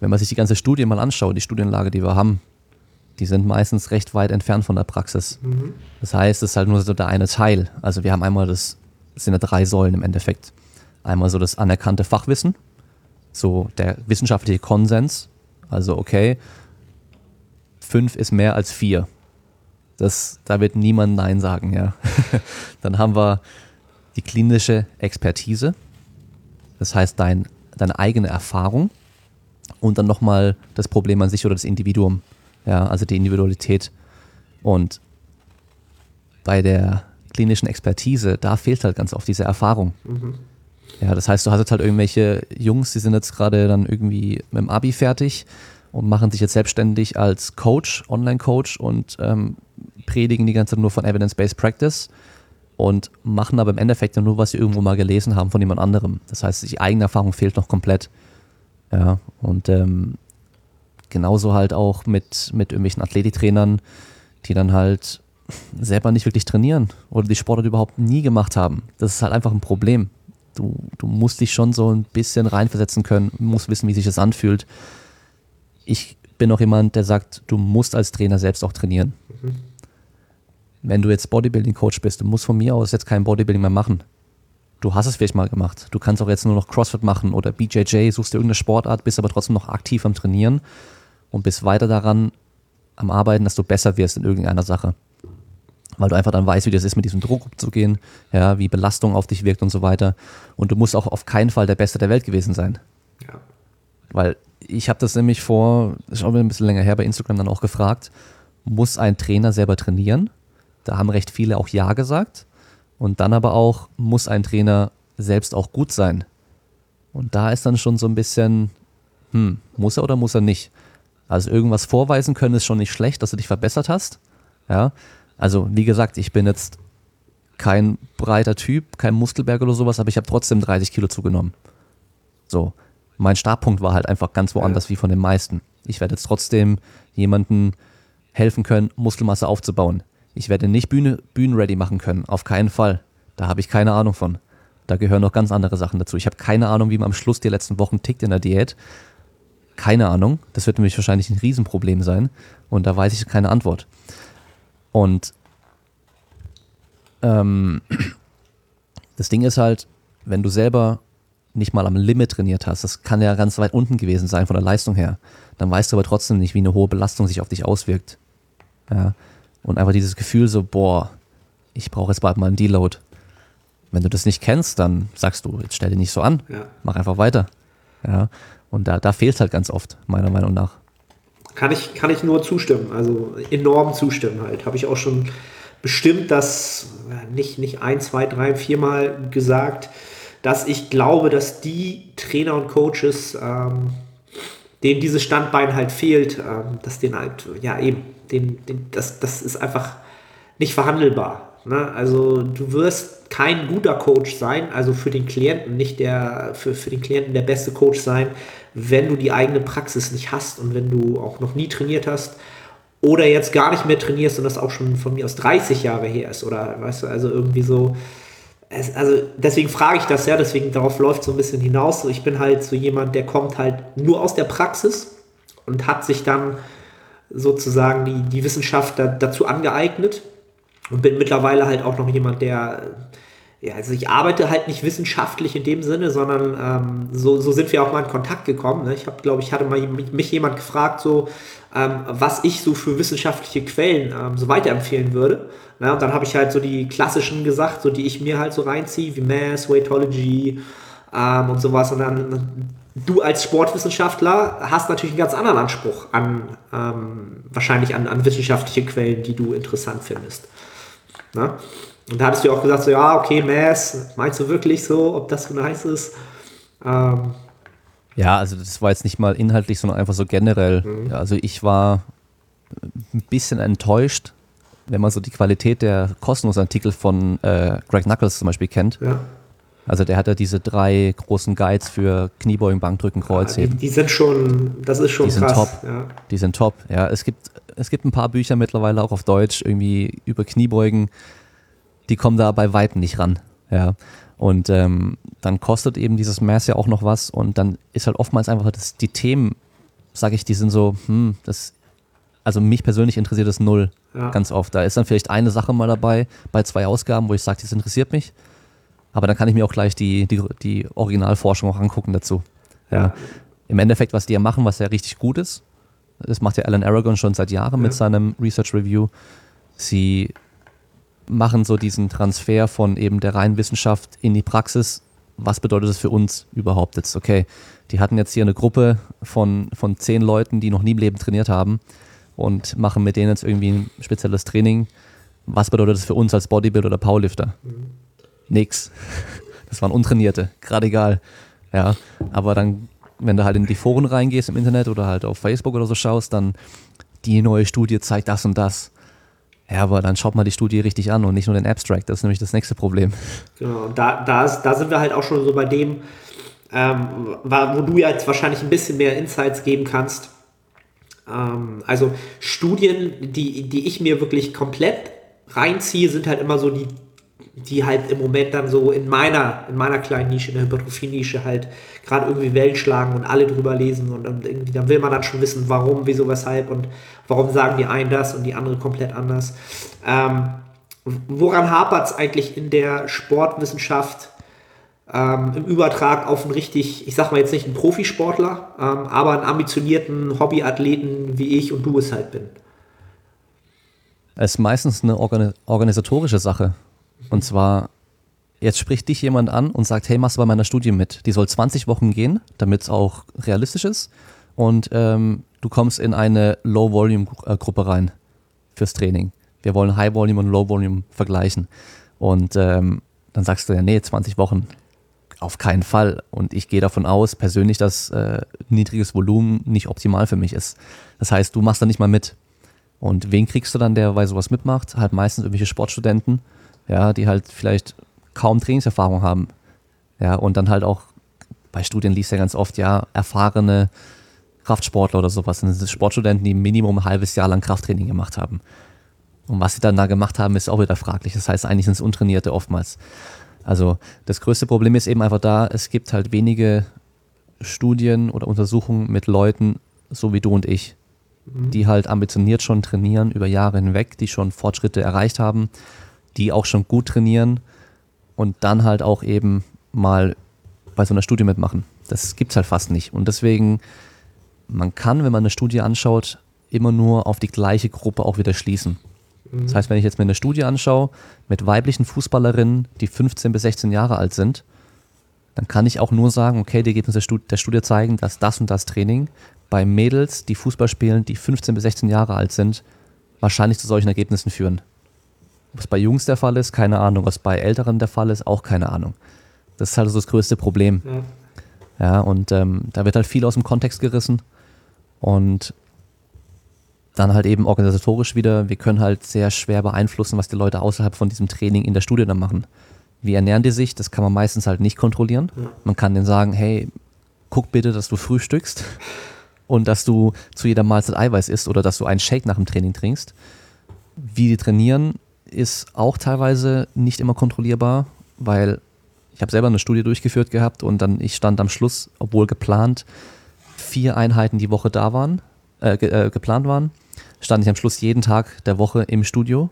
wenn man sich die ganze Studie mal anschaut, die Studienlage, die wir haben, die sind meistens recht weit entfernt von der Praxis. Das heißt, es ist halt nur so der eine Teil. Also wir haben einmal das, das sind ja drei Säulen im Endeffekt. Einmal so das anerkannte Fachwissen, so der wissenschaftliche Konsens. Also okay, fünf ist mehr als vier. Das, da wird niemand Nein sagen, ja. Dann haben wir die klinische Expertise. Das heißt, dein, deine eigene Erfahrung und dann nochmal das Problem an sich oder das Individuum. Ja, also die Individualität. Und bei der klinischen Expertise, da fehlt halt ganz oft diese Erfahrung. Ja, das heißt, du hast jetzt halt irgendwelche Jungs, die sind jetzt gerade dann irgendwie mit dem Abi fertig und machen sich jetzt selbstständig als Coach, Online-Coach und ähm, predigen die ganze Zeit nur von Evidence-Based Practice und machen aber im Endeffekt nur, was sie irgendwo mal gelesen haben von jemand anderem. Das heißt, die eigene Erfahrung fehlt noch komplett. Ja, und ähm, genauso halt auch mit, mit irgendwelchen Athletiktrainern, die dann halt selber nicht wirklich trainieren oder die Sportart überhaupt nie gemacht haben. Das ist halt einfach ein Problem. Du, du musst dich schon so ein bisschen reinversetzen können, musst wissen, wie sich das anfühlt. Ich bin auch jemand, der sagt, du musst als Trainer selbst auch trainieren. Mhm. Wenn du jetzt Bodybuilding-Coach bist, du musst von mir aus jetzt kein Bodybuilding mehr machen. Du hast es vielleicht mal gemacht. Du kannst auch jetzt nur noch CrossFit machen oder BJJ, suchst dir irgendeine Sportart, bist aber trotzdem noch aktiv am Trainieren und bist weiter daran am Arbeiten, dass du besser wirst in irgendeiner Sache. Weil du einfach dann weißt, wie das ist, mit diesem Druck umzugehen, ja, wie Belastung auf dich wirkt und so weiter. Und du musst auch auf keinen Fall der Beste der Welt gewesen sein. Ja. Weil ich habe das nämlich vor, das ist auch ein bisschen länger her, bei Instagram dann auch gefragt, muss ein Trainer selber trainieren? Da haben recht viele auch Ja gesagt. Und dann aber auch, muss ein Trainer selbst auch gut sein? Und da ist dann schon so ein bisschen, hm, muss er oder muss er nicht? Also irgendwas vorweisen können ist schon nicht schlecht, dass du dich verbessert hast. Ja. Also wie gesagt, ich bin jetzt kein breiter Typ, kein Muskelberg oder sowas, aber ich habe trotzdem 30 Kilo zugenommen. So. Mein Startpunkt war halt einfach ganz woanders ja. wie von den meisten. Ich werde jetzt trotzdem jemanden helfen können, Muskelmasse aufzubauen. Ich werde nicht Bühne, Bühnenready machen können, auf keinen Fall. Da habe ich keine Ahnung von. Da gehören noch ganz andere Sachen dazu. Ich habe keine Ahnung, wie man am Schluss die letzten Wochen tickt in der Diät. Keine Ahnung. Das wird nämlich wahrscheinlich ein Riesenproblem sein. Und da weiß ich keine Antwort. Und ähm, das Ding ist halt, wenn du selber nicht mal am Limit trainiert hast, das kann ja ganz weit unten gewesen sein von der Leistung her, dann weißt du aber trotzdem nicht, wie eine hohe Belastung sich auf dich auswirkt. Ja. Und einfach dieses Gefühl so, boah, ich brauche jetzt bald mal einen Deload. Wenn du das nicht kennst, dann sagst du, jetzt stell dich nicht so an, ja. mach einfach weiter. Ja. Und da, da fehlt es halt ganz oft, meiner Meinung nach. Kann ich, kann ich nur zustimmen, also enorm zustimmen halt. Habe ich auch schon bestimmt das nicht, nicht ein, zwei, drei, viermal gesagt, dass ich glaube, dass die Trainer und Coaches, ähm, denen dieses Standbein halt fehlt, ähm, dass denen halt, ja eben, den, den, das, das ist einfach nicht verhandelbar. Ne? Also du wirst kein guter Coach sein, also für den Klienten nicht der, für, für den Klienten der beste Coach sein, wenn du die eigene Praxis nicht hast und wenn du auch noch nie trainiert hast oder jetzt gar nicht mehr trainierst und das auch schon von mir aus 30 Jahre her ist oder weißt du, also irgendwie so, es, also deswegen frage ich das ja, deswegen darauf läuft so ein bisschen hinaus. Ich bin halt so jemand, der kommt halt nur aus der Praxis und hat sich dann sozusagen die, die Wissenschaft da, dazu angeeignet und bin mittlerweile halt auch noch jemand, der ja, also ich arbeite halt nicht wissenschaftlich in dem Sinne, sondern ähm, so, so sind wir auch mal in Kontakt gekommen. Ne? Ich habe, glaube ich, hatte mal mich jemand gefragt, so ähm, was ich so für wissenschaftliche Quellen ähm, so weiterempfehlen würde. Ne? Und dann habe ich halt so die klassischen gesagt, so die ich mir halt so reinziehe, wie Mass, Weightology ähm, und sowas. Und dann du als Sportwissenschaftler hast natürlich einen ganz anderen Anspruch an ähm, wahrscheinlich an, an wissenschaftliche Quellen, die du interessant findest. Ne? Und da hattest du auch gesagt, so, ja, okay, Mass, meinst du wirklich so, ob das so nice ist? Ähm, ja, also das war jetzt nicht mal inhaltlich, sondern einfach so generell. Mhm. Also ich war ein bisschen enttäuscht, wenn man so die Qualität der kostenlosen Artikel von äh, Greg Knuckles zum Beispiel kennt. Ja. Also der hat ja diese drei großen Guides für Kniebeugen, Bankdrücken, Kreuzheben. Ja, die, die, sind schon, das ist schon die krass. Sind top. Ja. Die sind top. Ja, es gibt, es gibt ein paar Bücher mittlerweile auch auf Deutsch irgendwie über Kniebeugen die kommen da bei Weitem nicht ran. Ja. Und ähm, dann kostet eben dieses Mass ja auch noch was und dann ist halt oftmals einfach das, die Themen, sage ich, die sind so, hm, das, also mich persönlich interessiert das null ja. ganz oft. Da ist dann vielleicht eine Sache mal dabei bei zwei Ausgaben, wo ich sage, das interessiert mich. Aber dann kann ich mir auch gleich die, die, die Originalforschung auch angucken dazu. Ja. Im Endeffekt, was die ja machen, was ja richtig gut ist, das macht ja Alan Aragon schon seit Jahren ja. mit seinem Research Review. Sie machen so diesen Transfer von eben der reinen Wissenschaft in die Praxis. Was bedeutet das für uns überhaupt jetzt? Okay, die hatten jetzt hier eine Gruppe von, von zehn Leuten, die noch nie im Leben trainiert haben und machen mit denen jetzt irgendwie ein spezielles Training. Was bedeutet das für uns als Bodybuilder oder Powerlifter? Mhm. Nix. Das waren Untrainierte, gerade egal. Ja, aber dann, wenn du halt in die Foren reingehst im Internet oder halt auf Facebook oder so schaust, dann die neue Studie zeigt das und das Ja, aber dann schaut mal die Studie richtig an und nicht nur den Abstract. Das ist nämlich das nächste Problem. Genau, da, da, ist, da sind wir halt auch schon so bei dem, ähm, wo du jetzt wahrscheinlich ein bisschen mehr Insights geben kannst. Ähm, also Studien, die, die ich mir wirklich komplett reinziehe, sind halt immer so die, die halt im Moment dann so in meiner, in meiner kleinen Nische, in der Hypertrophie-Nische halt gerade irgendwie Wellen schlagen und alle drüber lesen und, und irgendwie, dann will man dann schon wissen, warum, wieso, weshalb und warum sagen die einen das und die andere komplett anders. Ähm, woran hapert es eigentlich in der Sportwissenschaft ähm, im Übertrag auf einen richtig, ich sag mal jetzt nicht einen Profisportler, ähm, aber einen ambitionierten Hobbyathleten, wie ich und du es halt bin? Es ist meistens eine organisatorische Sache. Und zwar, jetzt spricht dich jemand an und sagt, hey, machst du bei meiner Studie mit? Die soll 20 Wochen gehen, damit es auch realistisch ist. Und ähm, du kommst in eine Low-Volume-Gruppe rein fürs Training. Wir wollen High-Volume und Low-Volume vergleichen. Und ähm, dann sagst du ja, nee, 20 Wochen, auf keinen Fall. Und ich gehe davon aus, persönlich, dass äh, niedriges Volumen nicht optimal für mich ist. Das heißt, du machst da nicht mal mit. Und wen kriegst du dann, der bei sowas mitmacht? Halt meistens irgendwelche Sportstudenten, ja, die halt vielleicht kaum Trainingserfahrung haben. Ja, und dann halt auch, bei Studien liest ja ganz oft, ja, erfahrene Kraftsportler oder sowas. Das sind Sportstudenten, die Minimum ein halbes Jahr lang Krafttraining gemacht haben. Und was sie dann da gemacht haben, ist auch wieder fraglich. Das heißt, eigentlich sind es Untrainierte oftmals. Also das größte Problem ist eben einfach da, es gibt halt wenige Studien oder Untersuchungen mit Leuten, so wie du und ich, mhm. die halt ambitioniert schon trainieren über Jahre hinweg, die schon Fortschritte erreicht haben, die auch schon gut trainieren und dann halt auch eben mal bei so einer Studie mitmachen. Das gibt es halt fast nicht. Und deswegen, man kann, wenn man eine Studie anschaut, immer nur auf die gleiche Gruppe auch wieder schließen. Das heißt, wenn ich jetzt mir eine Studie anschaue mit weiblichen Fußballerinnen, die 15 bis 16 Jahre alt sind, dann kann ich auch nur sagen, okay, die Ergebnisse der Studie zeigen, dass das und das Training bei Mädels, die Fußball spielen, die 15 bis 16 Jahre alt sind, wahrscheinlich zu solchen Ergebnissen führen. Was bei Jungs der Fall ist, keine Ahnung. Was bei Älteren der Fall ist, auch keine Ahnung. Das ist halt so das größte Problem. Ja, ja und ähm, da wird halt viel aus dem Kontext gerissen. Und dann halt eben organisatorisch wieder, wir können halt sehr schwer beeinflussen, was die Leute außerhalb von diesem Training in der Studie dann machen. Wie ernähren die sich? Das kann man meistens halt nicht kontrollieren. Man kann denen sagen, hey, guck bitte, dass du frühstückst und dass du zu jeder Mahlzeit Eiweiß isst oder dass du einen Shake nach dem Training trinkst. Wie die trainieren, ist auch teilweise nicht immer kontrollierbar, weil ich habe selber eine Studie durchgeführt gehabt und dann ich stand am Schluss, obwohl geplant vier Einheiten die Woche da waren, äh, ge äh, geplant waren, stand ich am Schluss jeden Tag der Woche im Studio,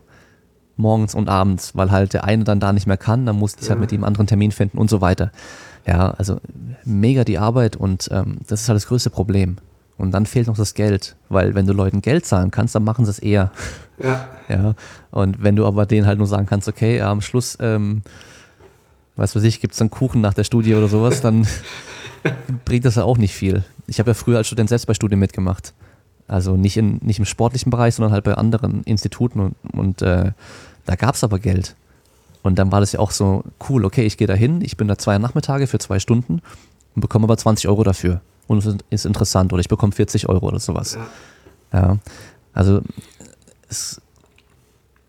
morgens und abends, weil halt der eine dann da nicht mehr kann, dann musste ich halt mit ihm einen anderen Termin finden und so weiter. Ja, also mega die Arbeit und ähm, das ist halt das größte Problem. Und dann fehlt noch das Geld, weil wenn du Leuten Geld zahlen kannst, dann machen sie es eher. Ja. ja. Und wenn du aber denen halt nur sagen kannst, okay, am Schluss, ähm, was weiß ich, gibt es dann Kuchen nach der Studie oder sowas, dann bringt das ja auch nicht viel. Ich habe ja früher als Student selbst bei Studien mitgemacht. Also nicht, in, nicht im sportlichen Bereich, sondern halt bei anderen Instituten und, und äh, da gab es aber Geld. Und dann war das ja auch so cool, okay, ich gehe da hin, ich bin da zwei Nachmittage für zwei Stunden und bekomme aber 20 Euro dafür. Und es ist interessant oder ich bekomme 40 Euro oder sowas. Ja. ja. Also es,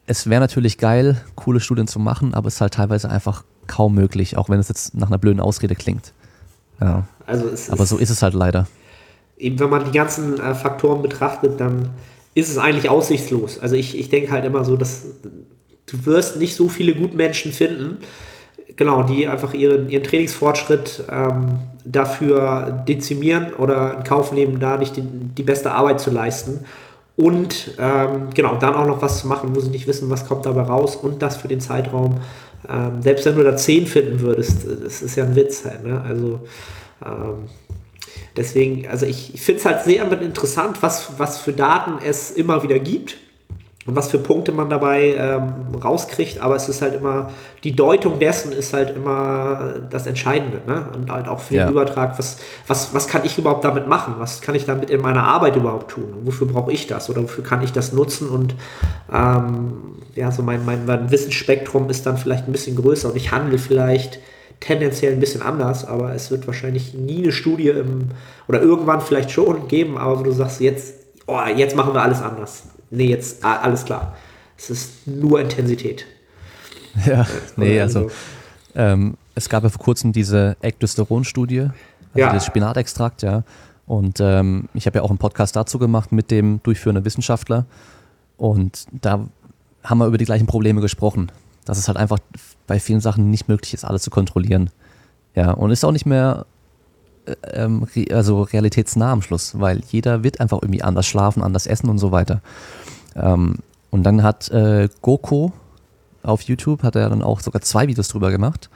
es wäre natürlich geil, coole Studien zu machen, aber es ist halt teilweise einfach kaum möglich, auch wenn es jetzt nach einer blöden Ausrede klingt. Ja. Also aber so ist es halt leider eben wenn man die ganzen äh, Faktoren betrachtet, dann ist es eigentlich aussichtslos. Also ich, ich denke halt immer so, dass du wirst nicht so viele Gutmenschen finden, genau, die einfach ihren, ihren Trainingsfortschritt ähm, dafür dezimieren oder in Kauf nehmen, da nicht die, die beste Arbeit zu leisten. Und ähm, genau, dann auch noch was zu machen, wo sie nicht wissen, was kommt dabei raus und das für den Zeitraum. Ähm, selbst wenn du da 10 finden würdest, das ist ja ein Witz halt, ne? Also ähm, Deswegen, also ich, ich finde es halt sehr interessant, was, was für Daten es immer wieder gibt und was für Punkte man dabei ähm, rauskriegt, aber es ist halt immer, die Deutung dessen ist halt immer das Entscheidende, ne? Und halt auch für ja. den Übertrag, was, was, was kann ich überhaupt damit machen? Was kann ich damit in meiner Arbeit überhaupt tun? Und wofür brauche ich das? Oder wofür kann ich das nutzen? Und ähm, ja, so mein, mein, mein Wissensspektrum ist dann vielleicht ein bisschen größer und ich handle vielleicht tendenziell ein bisschen anders, aber es wird wahrscheinlich nie eine Studie im, oder irgendwann vielleicht schon geben, aber wo du sagst, jetzt, oh, jetzt machen wir alles anders. Nee, jetzt alles klar. Es ist nur Intensität. Ja, nee, Oder also ähm, es gab ja vor kurzem diese Ektosteron-Studie, also Ja. das Spinatextrakt, ja. Und ähm, ich habe ja auch einen Podcast dazu gemacht mit dem durchführenden Wissenschaftler. Und da haben wir über die gleichen Probleme gesprochen. Dass es halt einfach bei vielen Sachen nicht möglich ist, alles zu kontrollieren. Ja, und ist auch nicht mehr ähm, re also realitätsnah am Schluss, weil jeder wird einfach irgendwie anders schlafen, anders essen und so weiter. Ähm, und dann hat äh, Goko auf YouTube, hat er dann auch sogar zwei Videos drüber gemacht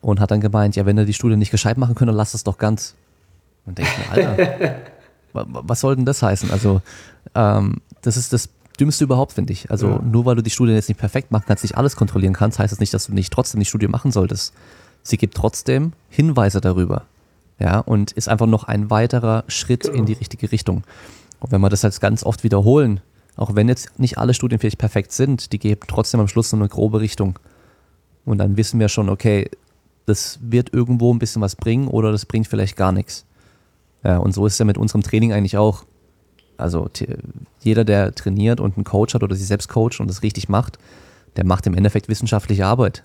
und hat dann gemeint, ja, wenn er die Studie nicht gescheit machen könnte, lass es doch ganz. Und denke ich mir, Alter, wa- wa- was soll denn das heißen? Also, ähm, das ist das Dümmste überhaupt, finde ich. Also, Ja. nur weil du die Studie jetzt nicht perfekt machen kannst, nicht alles kontrollieren kannst, heißt das nicht, dass du nicht trotzdem die Studie machen solltest. Sie gibt trotzdem Hinweise darüber. Ja, und ist einfach noch ein weiterer Schritt Genau. in die richtige Richtung. Und wenn wir das jetzt ganz oft wiederholen, auch wenn jetzt nicht alle Studien vielleicht perfekt sind, die geben trotzdem am Schluss so eine grobe Richtung. Und dann wissen wir schon, okay, das wird irgendwo ein bisschen was bringen oder das bringt vielleicht gar nichts. Ja, und so ist es ja mit unserem Training eigentlich auch. Also jeder, der trainiert und einen Coach hat oder sich selbst coacht und das richtig macht, der macht im Endeffekt wissenschaftliche Arbeit.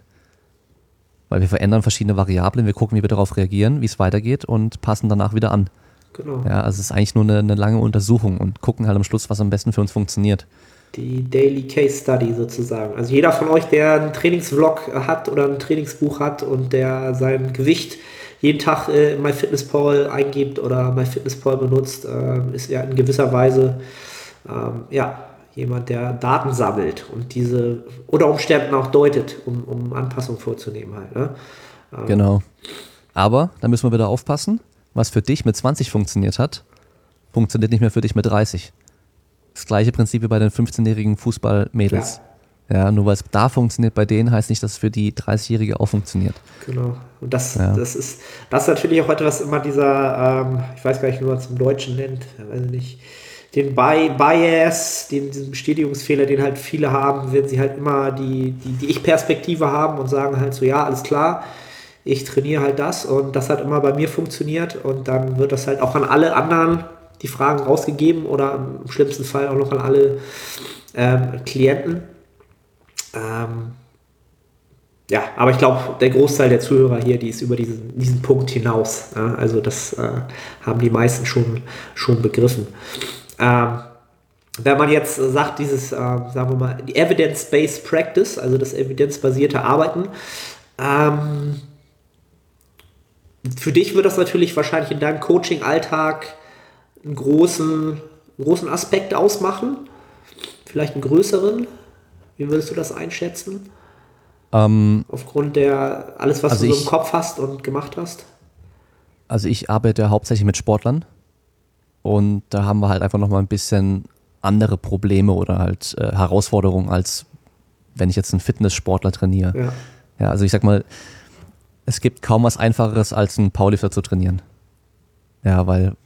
Weil wir verändern verschiedene Variablen, wir gucken, wie wir darauf reagieren, wie es weitergeht und passen danach wieder an. Genau. Ja, also es ist eigentlich nur eine, eine lange Untersuchung und gucken halt am Schluss, was am besten für uns funktioniert. Die Daily Case Study sozusagen. Also jeder von euch, der einen Trainingsvlog hat oder ein Trainingsbuch hat und der sein Gewicht jeden Tag äh, in MyFitnessPal eingibt oder MyFitnessPal benutzt, ähm, ist ja in gewisser Weise ähm, ja, jemand, der Daten sammelt und diese oder Umständen auch deutet, um, um Anpassungen vorzunehmen halt. Ne? Genau. Aber da müssen wir wieder aufpassen, was für dich mit 20 funktioniert hat, funktioniert nicht mehr für dich mit 30. Das gleiche Prinzip wie bei den 15-jährigen Fußballmädels. Ja, nur weil es da funktioniert bei denen, heißt nicht, dass es für die 30-Jährige auch funktioniert. Genau. Und das, Ja. das ist das ist natürlich auch etwas immer dieser, ähm, ich weiß gar nicht, wie man es im Deutschen nennt, weiß ich nicht, den Bi Bias, den, diesen Bestätigungsfehler, den halt viele haben, wenn sie halt immer die, die, die Ich-Perspektive haben und sagen halt so, ja, alles klar, ich trainiere halt das und das hat immer bei mir funktioniert und dann wird das halt auch an alle anderen die Fragen rausgegeben oder im schlimmsten Fall auch noch an alle ähm, Klienten. Ähm, ja, aber ich glaube, der Großteil der Zuhörer hier, die ist über diesen, diesen Punkt hinaus. Ja, also das äh, haben die meisten schon, schon begriffen. Ähm, wenn man jetzt sagt, dieses, äh, sagen wir mal, die Evidence-Based Practice, also das evidenzbasierte Arbeiten, ähm, für dich wird das natürlich wahrscheinlich in deinem Coaching-Alltag einen großen, großen Aspekt ausmachen. Vielleicht einen größeren. Wie würdest du das einschätzen? Ähm, Aufgrund der, alles, was Also du so im ich- Kopf hast und gemacht hast? also ich arbeite hauptsächlich mit Sportlern und da haben wir halt einfach nochmal ein bisschen andere Probleme oder halt äh, Herausforderungen, als wenn ich jetzt einen Fitnesssportler trainiere. Ja. Ja, also ich sag mal, es gibt kaum was Einfacheres, als einen Powerlifter zu trainieren. Ja, weil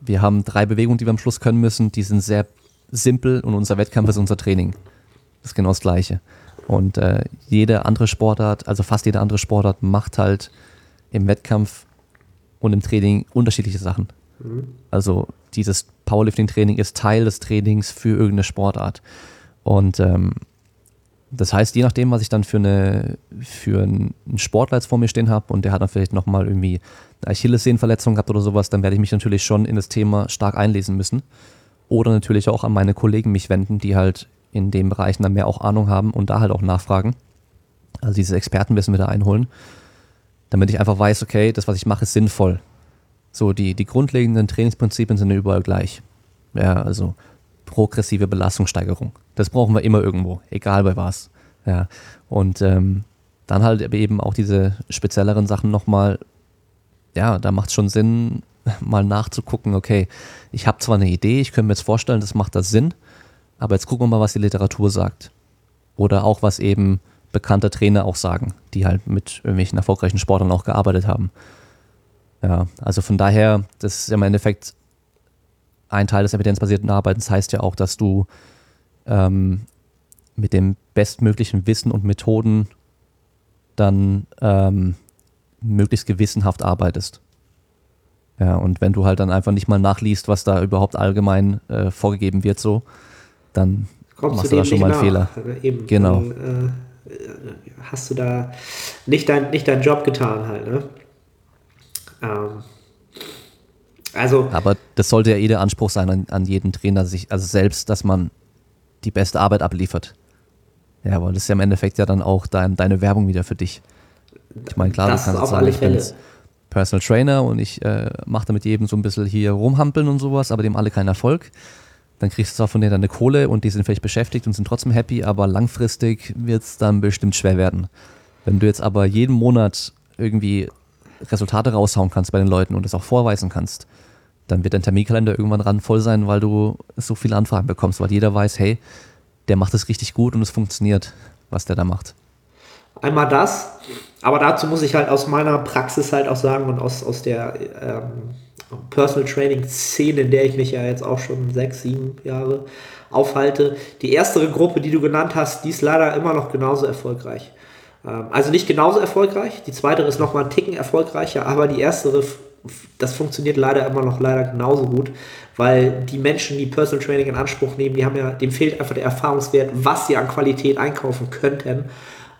wir haben drei Bewegungen, die wir am Schluss können müssen, die sind sehr simpel und unser Wettkampf ist unser Training. Das ist genau das Gleiche. Und äh, jede andere Sportart, also fast jede andere Sportart, macht halt im Wettkampf und im Training unterschiedliche Sachen. Also dieses Powerlifting-Training ist Teil des Trainings für irgendeine Sportart. Und ähm, das heißt, je nachdem, was ich dann für, eine, für einen Sportler jetzt vor mir stehen habe und der hat dann vielleicht nochmal irgendwie eine Achillessehnenverletzung gehabt oder sowas, dann werde ich mich natürlich schon in das Thema stark einlesen müssen. Oder natürlich auch an meine Kollegen mich wenden, die halt in den Bereichen dann mehr auch Ahnung haben und da halt auch nachfragen. Also dieses Expertenwissen wieder einholen, damit ich einfach weiß, okay, das, was ich mache, ist sinnvoll. So, die, die grundlegenden Trainingsprinzipien sind ja überall gleich. Ja, also progressive Belastungssteigerung. Das brauchen wir immer irgendwo, egal bei was. Ja, und ähm, dann halt eben auch diese spezielleren Sachen nochmal, ja, da macht es schon Sinn, mal nachzugucken, okay, ich habe zwar eine Idee, ich könnte mir jetzt vorstellen, das macht das Sinn, aber jetzt gucken wir mal, was die Literatur sagt. Oder auch, was eben bekannte Trainer auch sagen, die halt mit irgendwelchen erfolgreichen Sportlern auch gearbeitet haben. Ja, also von daher, das ist im Endeffekt ein Teil des evidenzbasierten Arbeitens, heißt ja auch, dass du ähm, mit dem bestmöglichen Wissen und Methoden dann ähm, möglichst gewissenhaft arbeitest. Ja, und wenn du halt dann einfach nicht mal nachliest, was da überhaupt allgemein äh, vorgegeben wird, so, dann kommst Machst du da schon mal einen nach. Fehler. Ne? Eben. Genau. Dann, äh, hast du da nicht, dein, nicht deinen Job getan halt. Ne? Ähm, also, Aber das sollte ja eh der Anspruch sein an, an jeden Trainer, sich, also selbst, dass man die beste Arbeit abliefert. Ja, weil das ist ja im Endeffekt ja dann auch dein, deine Werbung wieder für dich. Ich meine, klar, Das du kannst auf sagen, ich bin jetzt Personal Trainer und ich äh, mache da mit jedem so ein bisschen hier rumhampeln und sowas, aber dem alle keinen Erfolg. Dann kriegst du zwar von denen deine Kohle und die sind vielleicht beschäftigt und sind trotzdem happy, aber langfristig wird es dann bestimmt schwer werden. Wenn du jetzt aber jeden Monat irgendwie Resultate raushauen kannst bei den Leuten und es auch vorweisen kannst, dann wird dein Terminkalender irgendwann ran voll sein, weil du so viele Anfragen bekommst, weil jeder weiß, hey, der macht es richtig gut und es funktioniert, was der da macht. Einmal das, aber dazu muss ich halt aus meiner Praxis halt auch sagen und aus, aus der ähm, Personal Training Szene, in der ich mich ja jetzt auch schon sechs, sieben Jahre aufhalte. Die erstere Gruppe, die du genannt hast, die ist leider immer noch genauso erfolgreich. Ähm, also nicht genauso erfolgreich, die zweite ist nochmal einen Ticken erfolgreicher, aber die f- das funktioniert leider immer noch leider genauso gut, weil die Menschen, die Personal Training in Anspruch nehmen, die haben ja, dem fehlt einfach der Erfahrungswert, was sie an Qualität einkaufen könnten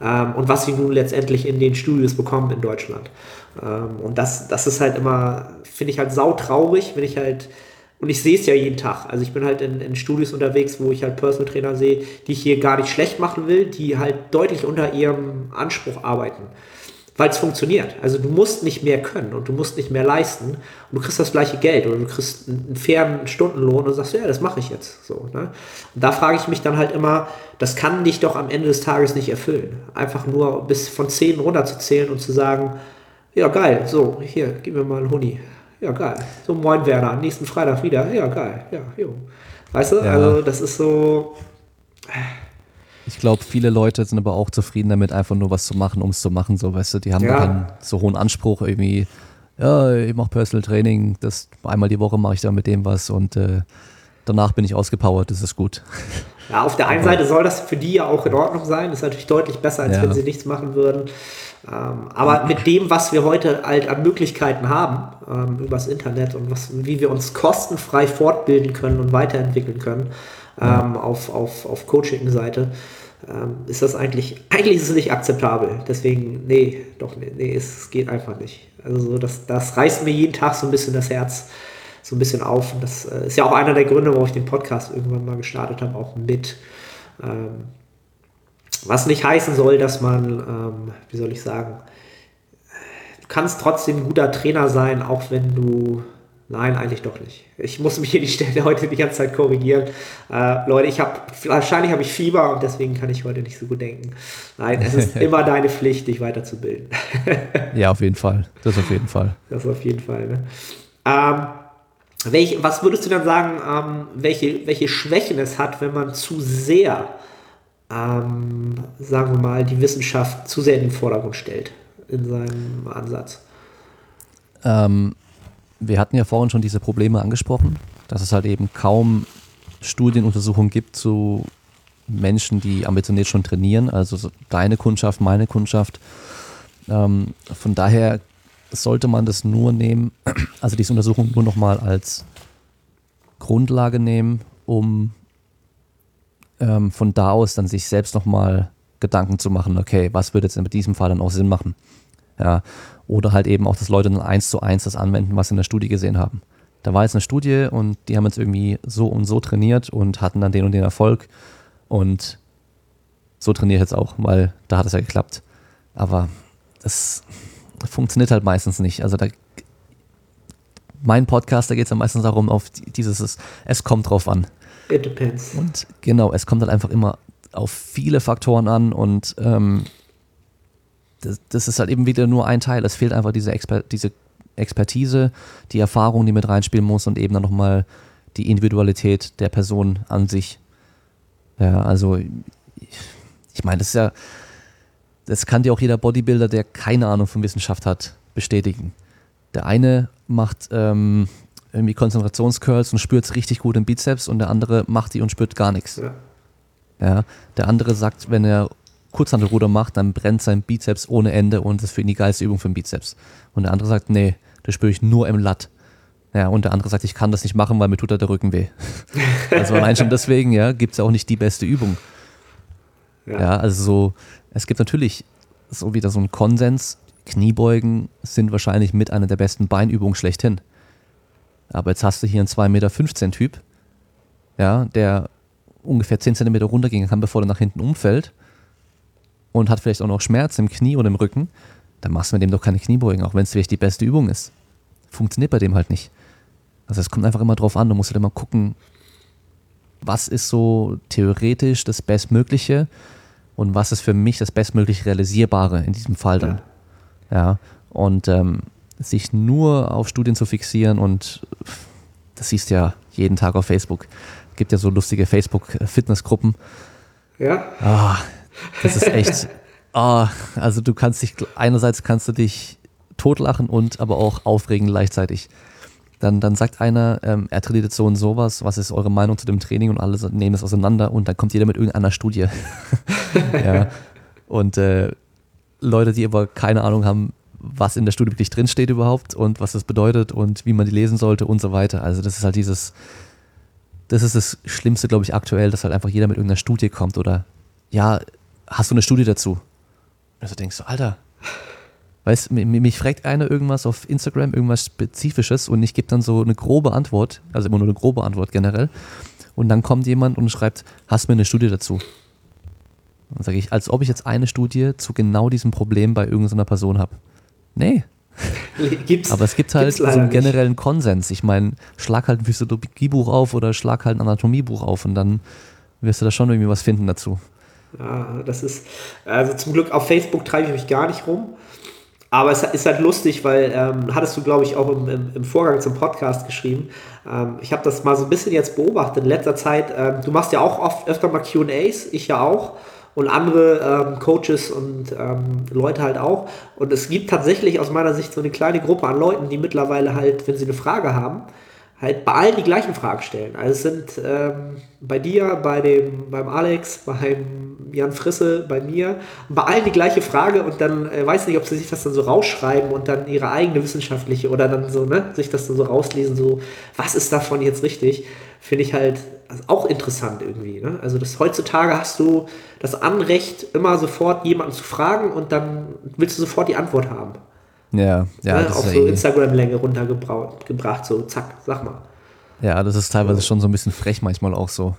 ähm, und was sie nun letztendlich in den Studios bekommen in Deutschland. Ähm, und das, das ist halt immer, finde ich halt sautraurig, wenn ich halt, und ich sehe es ja jeden Tag. Also ich bin halt in, in Studios unterwegs, wo ich halt Personal Trainer sehe, die ich hier gar nicht schlecht machen will, die halt deutlich unter ihrem Anspruch arbeiten. Weil es funktioniert. Also du musst nicht mehr können und du musst nicht mehr leisten und du kriegst das gleiche Geld oder du kriegst einen, fairen Stundenlohn und sagst, ja, das mache ich jetzt. So, ne? Und da frage ich mich dann halt immer, das kann dich doch am Ende des Tages nicht erfüllen. Einfach nur bis von 10 runterzuzählen und zu sagen, ja geil, so, hier, gib mir mal einen Huni. Ja, geil. So, moin Werner, nächsten Freitag wieder. Ja, geil. Ja, jo. Weißt du, Ja. also das ist so, Ich glaube, viele Leute sind aber auch zufrieden damit, einfach nur was zu machen, um es zu machen. So, weißt du, die haben Ja. keinen so hohen Anspruch irgendwie. Ja, ich mache Personal Training, das einmal die Woche mache ich dann mit dem was und äh, danach bin ich ausgepowert, das ist gut. Ja, auf der einen Seite soll das für die ja auch in Ordnung sein. Das ist natürlich deutlich besser, als Ja. wenn sie nichts machen würden. Ähm, aber mit dem, was wir heute halt an Möglichkeiten haben, ähm, übers Internet und was, wie wir uns kostenfrei fortbilden können und weiterentwickeln können, ähm, auf, auf, auf Coaching-Seite, ähm, ist das eigentlich, eigentlich ist es nicht akzeptabel. Deswegen, nee, doch, nee, nee es geht einfach nicht. Also so, das, das reißt mir jeden Tag so ein bisschen das Herz so ein bisschen auf. Und das äh, ist ja auch einer der Gründe, warum ich den Podcast irgendwann mal gestartet habe, auch mit. Ähm, was nicht heißen soll, dass man, ähm, wie soll ich sagen, du kannst trotzdem ein guter Trainer sein, auch wenn du. Nein, eigentlich doch nicht. Ich muss mich hier die Stelle heute die ganze Zeit korrigieren. Äh, Leute, ich habe wahrscheinlich habe ich Fieber und deswegen kann ich heute nicht so gut denken. Nein, es ist immer deine Pflicht, dich weiterzubilden. Ja, auf jeden Fall. Das auf jeden Fall. Das auf jeden Fall. Ne? Ähm, welch, was würdest du dann sagen, ähm, welche, welche Schwächen es hat, wenn man zu sehr, ähm, sagen wir mal, die Wissenschaft zu sehr in den Vordergrund stellt in seinem Ansatz? Ähm, wir hatten ja vorhin schon diese Probleme angesprochen, dass es halt eben kaum Studienuntersuchungen gibt zu Menschen, die ambitioniert schon trainieren, also so deine Kundschaft, meine Kundschaft. Ähm, von daher sollte man das nur nehmen, also diese Untersuchung nur nochmal als Grundlage nehmen, um ähm, von da aus dann sich selbst nochmal Gedanken zu machen, okay, was würde jetzt in diesem Fall dann auch Sinn machen? Ja, oder halt eben auch, dass Leute dann eins zu eins das anwenden, was sie in der Studie gesehen haben. Da war jetzt eine Studie und die haben jetzt irgendwie so und so trainiert und hatten dann den und den Erfolg und so trainiere ich jetzt auch, weil da hat es ja geklappt. Aber das funktioniert halt meistens nicht. Also da mein Podcast, da geht es ja meistens darum, auf dieses, es, es kommt drauf an. It depends. Und genau, es kommt halt einfach immer auf viele Faktoren an und ähm, das, das ist halt eben wieder nur ein Teil. Es fehlt einfach diese, Exper diese Expertise, die Erfahrung, die mit reinspielen muss und eben dann nochmal die Individualität der Person an sich. Ja, also ich, ich meine, das ist ja, das kann dir auch jeder Bodybuilder, der keine Ahnung von Wissenschaft hat, bestätigen. Der eine macht ähm, irgendwie Konzentrationscurls und spürt es richtig gut im Bizeps und der andere macht die und spürt gar nichts. Ja. Ja, der andere sagt, wenn er Kurzhantelruder macht, dann brennt sein Bizeps ohne Ende und das ist für ihn die geilste Übung für den Bizeps. Und der andere sagt, nee, das spüre ich nur im Lat. Ja, und der andere sagt, ich kann das nicht machen, weil mir tut da der Rücken weh. also allein schon deswegen, ja, gibt es ja auch nicht die beste Übung. Ja. ja, also so, es gibt natürlich so wieder so einen Konsens, Kniebeugen sind wahrscheinlich mit einer der besten Beinübungen schlechthin. Aber jetzt hast du hier einen 2,15 Meter Typ, ja, der ungefähr 10 Zentimeter runtergehen kann, bevor er nach hinten umfällt und hat vielleicht auch noch Schmerz im Knie oder im Rücken, dann machst du mit dem doch keine Kniebeugen, auch wenn es vielleicht die beste Übung ist. Funktioniert bei dem halt nicht. Also es kommt einfach immer drauf an, du musst halt immer gucken, was ist so theoretisch das Bestmögliche und was ist für mich das bestmöglich Realisierbare in diesem Fall dann. Ja, ja. und ähm, sich nur auf Studien zu fixieren und das siehst du ja jeden Tag auf Facebook. Es gibt ja so lustige Facebook-Fitnessgruppen. Ja. Oh, das ist echt. oh, also du kannst dich, einerseits kannst du dich totlachen und aber auch aufregen gleichzeitig. Dann, dann sagt einer, ähm, er trainiert jetzt so und sowas, was ist eure Meinung zu dem Training und alle nehmen es auseinander und dann kommt jeder mit irgendeiner Studie. ja. Und äh, Leute, die aber keine Ahnung haben, was in der Studie wirklich drinsteht überhaupt und was das bedeutet und wie man die lesen sollte und so weiter. Also das ist halt dieses, das ist das Schlimmste, glaube ich, aktuell, dass halt einfach jeder mit irgendeiner Studie kommt oder ja, hast du eine Studie dazu? Also denkst du, Alter, weißt mich, mich fragt einer irgendwas auf Instagram, irgendwas Spezifisches und ich gebe dann so eine grobe Antwort, also immer nur eine grobe Antwort generell. Und dann kommt jemand und schreibt, hast du mir eine Studie dazu? Dann sage ich, als ob ich jetzt eine Studie zu genau diesem Problem bei irgendeiner Person habe. Nee. Gibt's, Aber es gibt halt so einen generellen nicht. Konsens. Ich meine, schlag halt ein Physiologiebuch auf oder schlag halt ein Anatomiebuch auf und dann wirst du da schon irgendwie was finden dazu. Ja, das ist, also zum Glück auf Facebook treibe ich mich gar nicht rum. Aber es ist halt lustig, weil ähm, hattest du, glaube ich, auch im, im, im, Vorgang zum Podcast geschrieben. Ähm, ich habe das mal so ein bisschen jetzt beobachtet in letzter Zeit. Ähm, du machst ja auch oft öfter mal QAs, ich ja auch. Und andere ähm, Coaches und ähm, Leute halt auch. Und es gibt tatsächlich aus meiner Sicht so eine kleine Gruppe an Leuten, die mittlerweile halt, wenn sie eine Frage haben, halt bei allen die gleichen Fragen stellen. Also es sind ähm, bei dir, bei dem, beim Alex, beim Jan Frisse, bei mir, bei allen die gleiche Frage und dann äh, weiß nicht, ob sie sich das dann so rausschreiben und dann ihre eigene wissenschaftliche oder dann so, ne, sich das dann so rauslesen, so, was ist davon jetzt richtig, finde ich halt auch interessant irgendwie. Ne? Also das heutzutage hast du das Anrecht, immer sofort jemanden zu fragen und dann willst du sofort die Antwort haben. Ja, ja. Ne? Auf so eh Instagram-Länge runtergebracht, so zack, sag mal. Ja, das ist teilweise schon so ein bisschen frech manchmal auch so.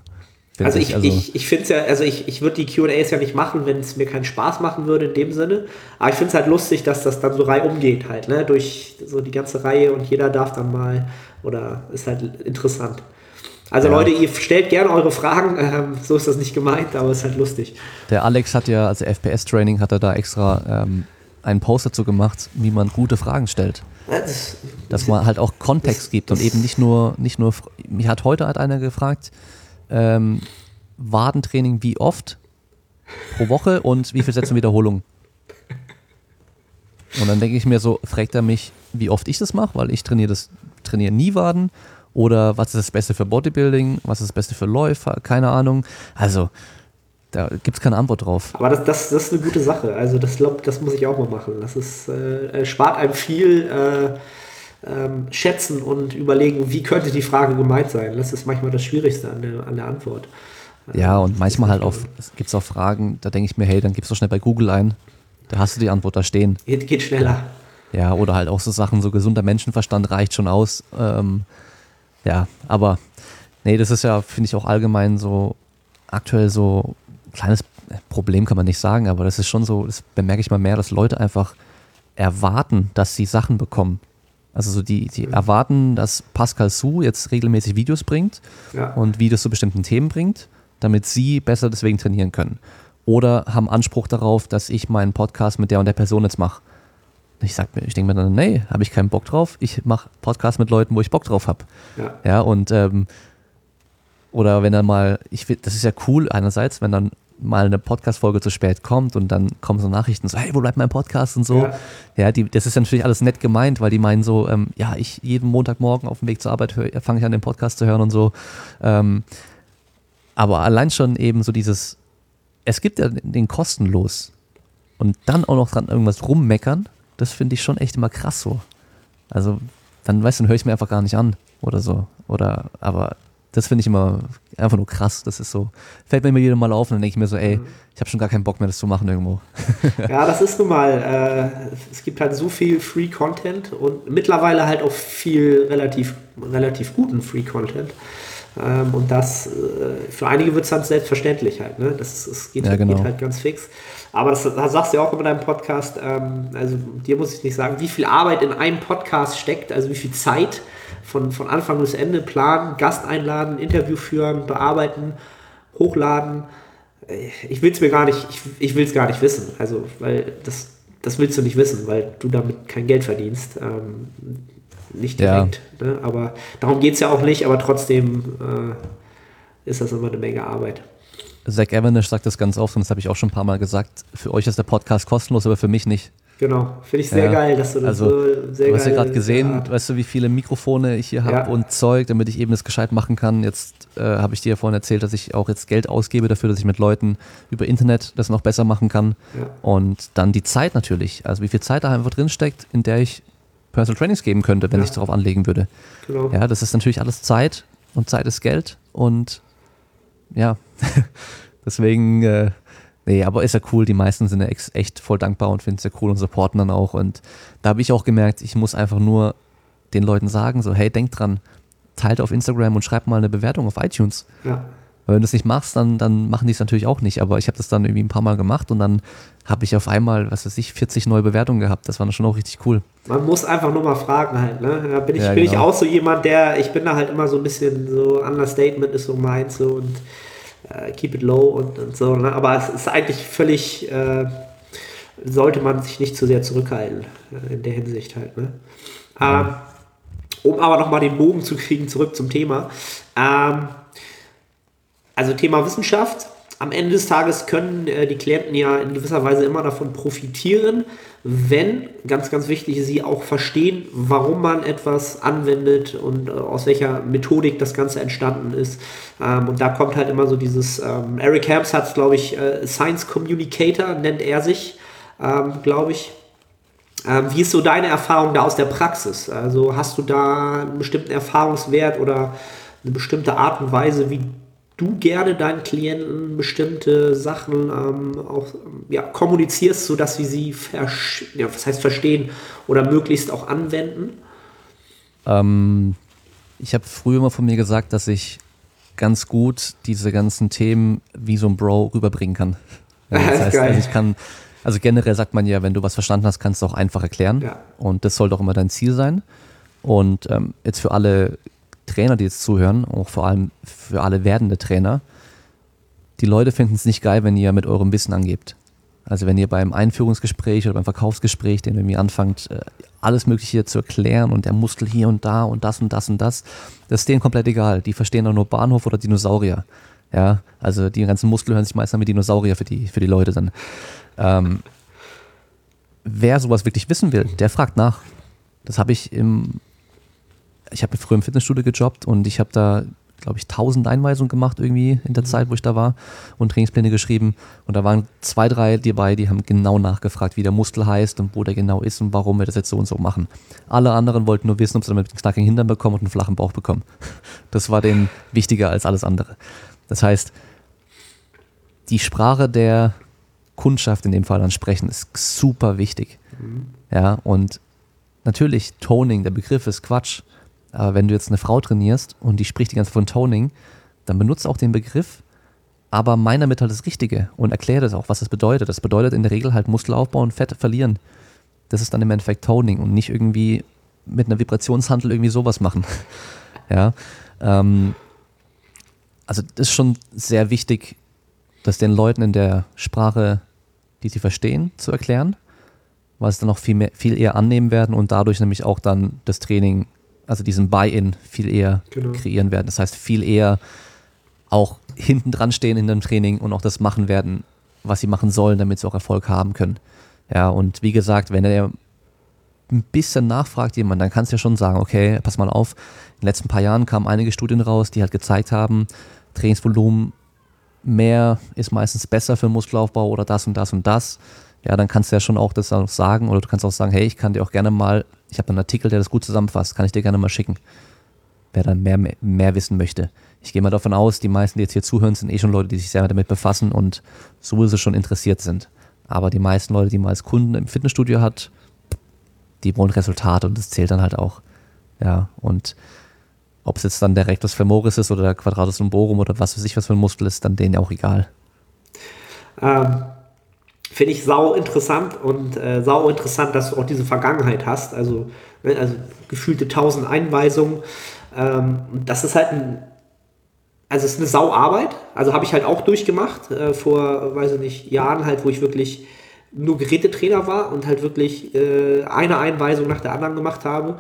Also ich, also ich, ich finde es ja, also ich, ich würde die QAs ja nicht machen, wenn es mir keinen Spaß machen würde in dem Sinne. Aber ich finde es halt lustig, dass das dann so reihum geht halt, ne? Durch so die ganze Reihe und jeder darf dann mal oder ist halt interessant. Also ja. Leute, ihr stellt gerne eure Fragen, ähm, so ist das nicht gemeint, aber es ist halt lustig. Der Alex hat ja, also FPS-Training hat er da extra ähm, einen Post dazu gemacht, wie man gute Fragen stellt. Das, Dass man halt auch Kontext das, gibt und eben nicht nur, nicht nur, mich hat heute halt einer gefragt, ähm, Wadentraining wie oft pro Woche und wie viel Sätze Wiederholung? Und dann denke ich mir so, fragt er mich, wie oft ich das mache, weil ich trainiere das, trainiere nie Waden. Oder was ist das Beste für Bodybuilding? Was ist das Beste für Läufer? Keine Ahnung. Also, da gibt es keine Antwort drauf. Aber das, das, das ist eine gute Sache. Also, das glaube das muss ich auch mal machen. Das ist, äh, spart einem viel äh, ähm, schätzen und überlegen, wie könnte die Frage gemeint sein. Das ist manchmal das Schwierigste an der, an der Antwort. Ja, und manchmal halt auch, es gibt auch Fragen, da denke ich mir, hey, dann gibst du schnell bei Google ein, da hast du die Antwort da stehen. Geht, geht schneller. Ja, oder halt auch so Sachen, so gesunder Menschenverstand reicht schon aus. Ähm, ja, aber nee, das ist ja, finde ich auch allgemein so aktuell so ein kleines Problem kann man nicht sagen, aber das ist schon so, das bemerke ich mal mehr, dass Leute einfach erwarten, dass sie Sachen bekommen. Also so die, die erwarten, dass Pascal Su jetzt regelmäßig Videos bringt ja. und Videos zu bestimmten Themen bringt, damit sie besser deswegen trainieren können. Oder haben Anspruch darauf, dass ich meinen Podcast mit der und der Person jetzt mache. Ich sag mir, ich denke mir dann, nee, habe ich keinen Bock drauf. Ich mache Podcasts mit Leuten, wo ich Bock drauf habe. Ja. ja, und ähm, oder wenn dann mal, ich find, das ist ja cool einerseits, wenn dann mal eine Podcast-Folge zu spät kommt und dann kommen so Nachrichten so, hey, wo bleibt mein Podcast und so. Ja, ja die, das ist ja natürlich alles nett gemeint, weil die meinen so, ähm, ja, ich jeden Montagmorgen auf dem Weg zur Arbeit fange ich an, den Podcast zu hören und so. Ähm, aber allein schon eben so dieses, es gibt ja den kostenlos und dann auch noch dran irgendwas rummeckern, das finde ich schon echt immer krass so. Also dann weißt du, dann höre ich mir einfach gar nicht an oder so. Oder, aber das finde ich immer einfach nur krass. Das ist so, fällt mir immer wieder mal auf und dann denke ich mir so, ey, ich habe schon gar keinen Bock mehr, das zu machen irgendwo. ja, das ist nun mal, äh, es gibt halt so viel Free Content und mittlerweile halt auch viel relativ, relativ guten Free Content. Ähm, und das, äh, für einige wird es dann selbstverständlich halt, ne? Das, das geht, Ja, genau. geht halt ganz fix. Aber das, das sagst du ja auch immer in deinem Podcast, ähm, also dir muss ich nicht sagen, wie viel Arbeit in einem Podcast steckt, also wie viel Zeit von, von Anfang bis Ende planen, Gast einladen, Interview führen, bearbeiten, hochladen. Äh, Ich will es mir gar nicht, ich, ich will es gar nicht wissen. Also, weil das, das willst du nicht wissen, weil du damit kein Geld verdienst. Ähm, nicht Ja. direkt. Ne? Aber darum geht es ja auch nicht, aber trotzdem äh, ist das immer eine Menge Arbeit. Zach Evanish sagt das ganz oft und das habe ich auch schon ein paar Mal gesagt. Für euch ist der Podcast kostenlos, aber für mich nicht. Genau. Finde ich sehr Ja. geil, dass du das Also, so sehr Du hast ja gerade gesehen, Ja. weißt du, wie viele Mikrofone ich hier habe Ja. und Zeug, damit ich eben das gescheit machen kann. Jetzt äh, habe ich dir ja vorhin erzählt, dass ich auch jetzt Geld ausgebe dafür, dass ich mit Leuten über Internet das noch besser machen kann. Ja. Und dann die Zeit natürlich. Also wie viel Zeit da einfach drin steckt, in der ich Personal Trainings geben könnte, wenn Ja. ich darauf anlegen würde. Genau. Ja, das ist natürlich alles Zeit und Zeit ist Geld und ja, deswegen, äh, nee, aber ist ja cool. Die meisten sind ja echt voll dankbar und finden es ja cool und supporten dann auch. Und da habe ich auch gemerkt, ich muss einfach nur den Leuten sagen, so, hey, denkt dran, teilt auf Instagram und schreibt mal eine Bewertung auf iTunes. Ja. Weil wenn du es nicht machst, dann, dann machen die es natürlich auch nicht. Aber ich habe das dann irgendwie ein paar Mal gemacht und dann habe ich auf einmal, was weiß ich, 40 neue Bewertungen gehabt. Das war dann schon auch richtig cool. Man muss einfach nur mal fragen halt, ne? Da bin ich, Ja, bin ich genau. auch so jemand, der, ich bin da halt immer so ein bisschen so, Understatement ist so meins so und äh, keep it low und, und so, ne? Aber es ist eigentlich völlig, äh, sollte man sich nicht zu sehr zurückhalten äh, in der Hinsicht halt, ne? Ähm, um aber nochmal den Bogen zu kriegen, zurück zum Thema. Ähm, also Thema Wissenschaft. Am Ende des Tages können äh, die Klienten ja in gewisser Weise immer davon profitieren, wenn, ganz, ganz wichtig, sie auch verstehen, warum man etwas anwendet und äh, aus welcher Methodik das Ganze entstanden ist. Ähm, und da kommt halt immer so dieses, ähm, Eric Hams hat es, glaube ich, äh, Science Communicator nennt er sich, ähm, glaube ich. Ähm, wie ist so deine Erfahrung da aus der Praxis? Also hast du da einen bestimmten Erfahrungswert oder eine bestimmte Art und Weise, wie du gerne deinen Klienten bestimmte Sachen ähm, auch ja, kommunizierst, sodass sie sie ja, was heißt verstehen oder möglichst auch anwenden? Ähm, ich habe früher immer von mir gesagt, dass ich ganz gut diese ganzen Themen wie so ein Bro rüberbringen kann. Das heißt, also ich kann, also generell sagt man ja, wenn du was verstanden hast, kannst du auch einfach erklären. Ja. Und das soll doch immer dein Ziel sein. Und ähm, jetzt für alle Trainer, die jetzt zuhören, auch vor allem für alle werdende Trainer, die Leute finden es nicht geil, wenn ihr mit eurem Wissen angebt. Also wenn ihr beim Einführungsgespräch oder beim Verkaufsgespräch den irgendwie anfangt, äh, alles Mögliche zu erklären und der Muskel hier und da und das und das und das, das ist denen komplett egal. Die verstehen doch nur Bahnhof oder Dinosaurier. Ja, also die ganzen Muskeln hören sich meistens an wie Dinosaurier für die, für die Leute dann. Ähm, wer sowas wirklich wissen will, der fragt nach. Das habe ich im, ich habe früher im Fitnessstudio gejobbt und ich habe da, glaube ich, tausend Einweisungen gemacht irgendwie in der Zeit, wo ich da war und Trainingspläne geschrieben. Und da waren zwei, drei dabei, die haben genau nachgefragt, wie der Muskel heißt und wo der genau ist und warum wir das jetzt so und so machen. Alle anderen wollten nur wissen, ob sie damit einen knackigen Hintern bekommen und einen flachen Bauch bekommen. Das war denen wichtiger als alles andere. Das heißt, die Sprache der Kundschaft in dem Fall ansprechen ist super wichtig. Ja, und natürlich, Toning, der Begriff ist Quatsch. Aber wenn du jetzt eine Frau trainierst und die spricht die ganze Zeit von Toning, dann benutzt auch den Begriff, aber mein damit halt das Richtige und erkläre das auch, was das bedeutet. Das bedeutet in der Regel halt Muskelaufbau und Fett verlieren. Das ist dann im Endeffekt Toning und nicht irgendwie mit einer Vibrationshandel irgendwie sowas machen. ja. Ähm, also das ist schon sehr wichtig, das den Leuten in der Sprache, die sie verstehen, zu erklären, weil sie dann auch viel, mehr, viel eher annehmen werden und dadurch nämlich auch dann das Training, also diesen Buy-in viel eher Genau. kreieren werden. Das heißt, viel eher auch hinten dran stehen in dem Training und auch das machen werden, was sie machen sollen, damit sie auch Erfolg haben können. Ja, und wie gesagt, wenn er ein bisschen nachfragt jemand, dann kannst du ja schon sagen, okay, pass mal auf, in den letzten paar Jahren kamen einige Studien raus, die halt gezeigt haben, Trainingsvolumen mehr ist meistens besser für Muskelaufbau oder das und das und das. Ja, dann kannst du ja schon auch das auch sagen oder du kannst auch sagen, hey, ich kann dir auch gerne mal ich habe einen Artikel, der das gut zusammenfasst, kann ich dir gerne mal schicken. Wer dann mehr, mehr, wissen möchte. Ich gehe mal davon aus, die meisten, die jetzt hier zuhören, sind eh schon Leute, die sich sehr damit befassen und sowieso schon interessiert sind. Aber die meisten Leute, die man als Kunden im Fitnessstudio hat, die wollen Resultate und das zählt dann halt auch. Ja, und ob es jetzt dann der Rectus femoris ist oder der Quadratus lumborum oder was weiß ich was für ein Muskel ist, dann denen auch egal. Ähm, Finde ich sau interessant und äh, sau interessant, dass du auch diese Vergangenheit hast. Also, ne, also gefühlte tausend Einweisungen. Ähm, das ist halt ein, also es ist eine Sauarbeit. Also habe ich halt auch durchgemacht äh, vor, weiß ich nicht, Jahren halt, wo ich wirklich nur Gerätetrainer war und halt wirklich äh, eine Einweisung nach der anderen gemacht habe.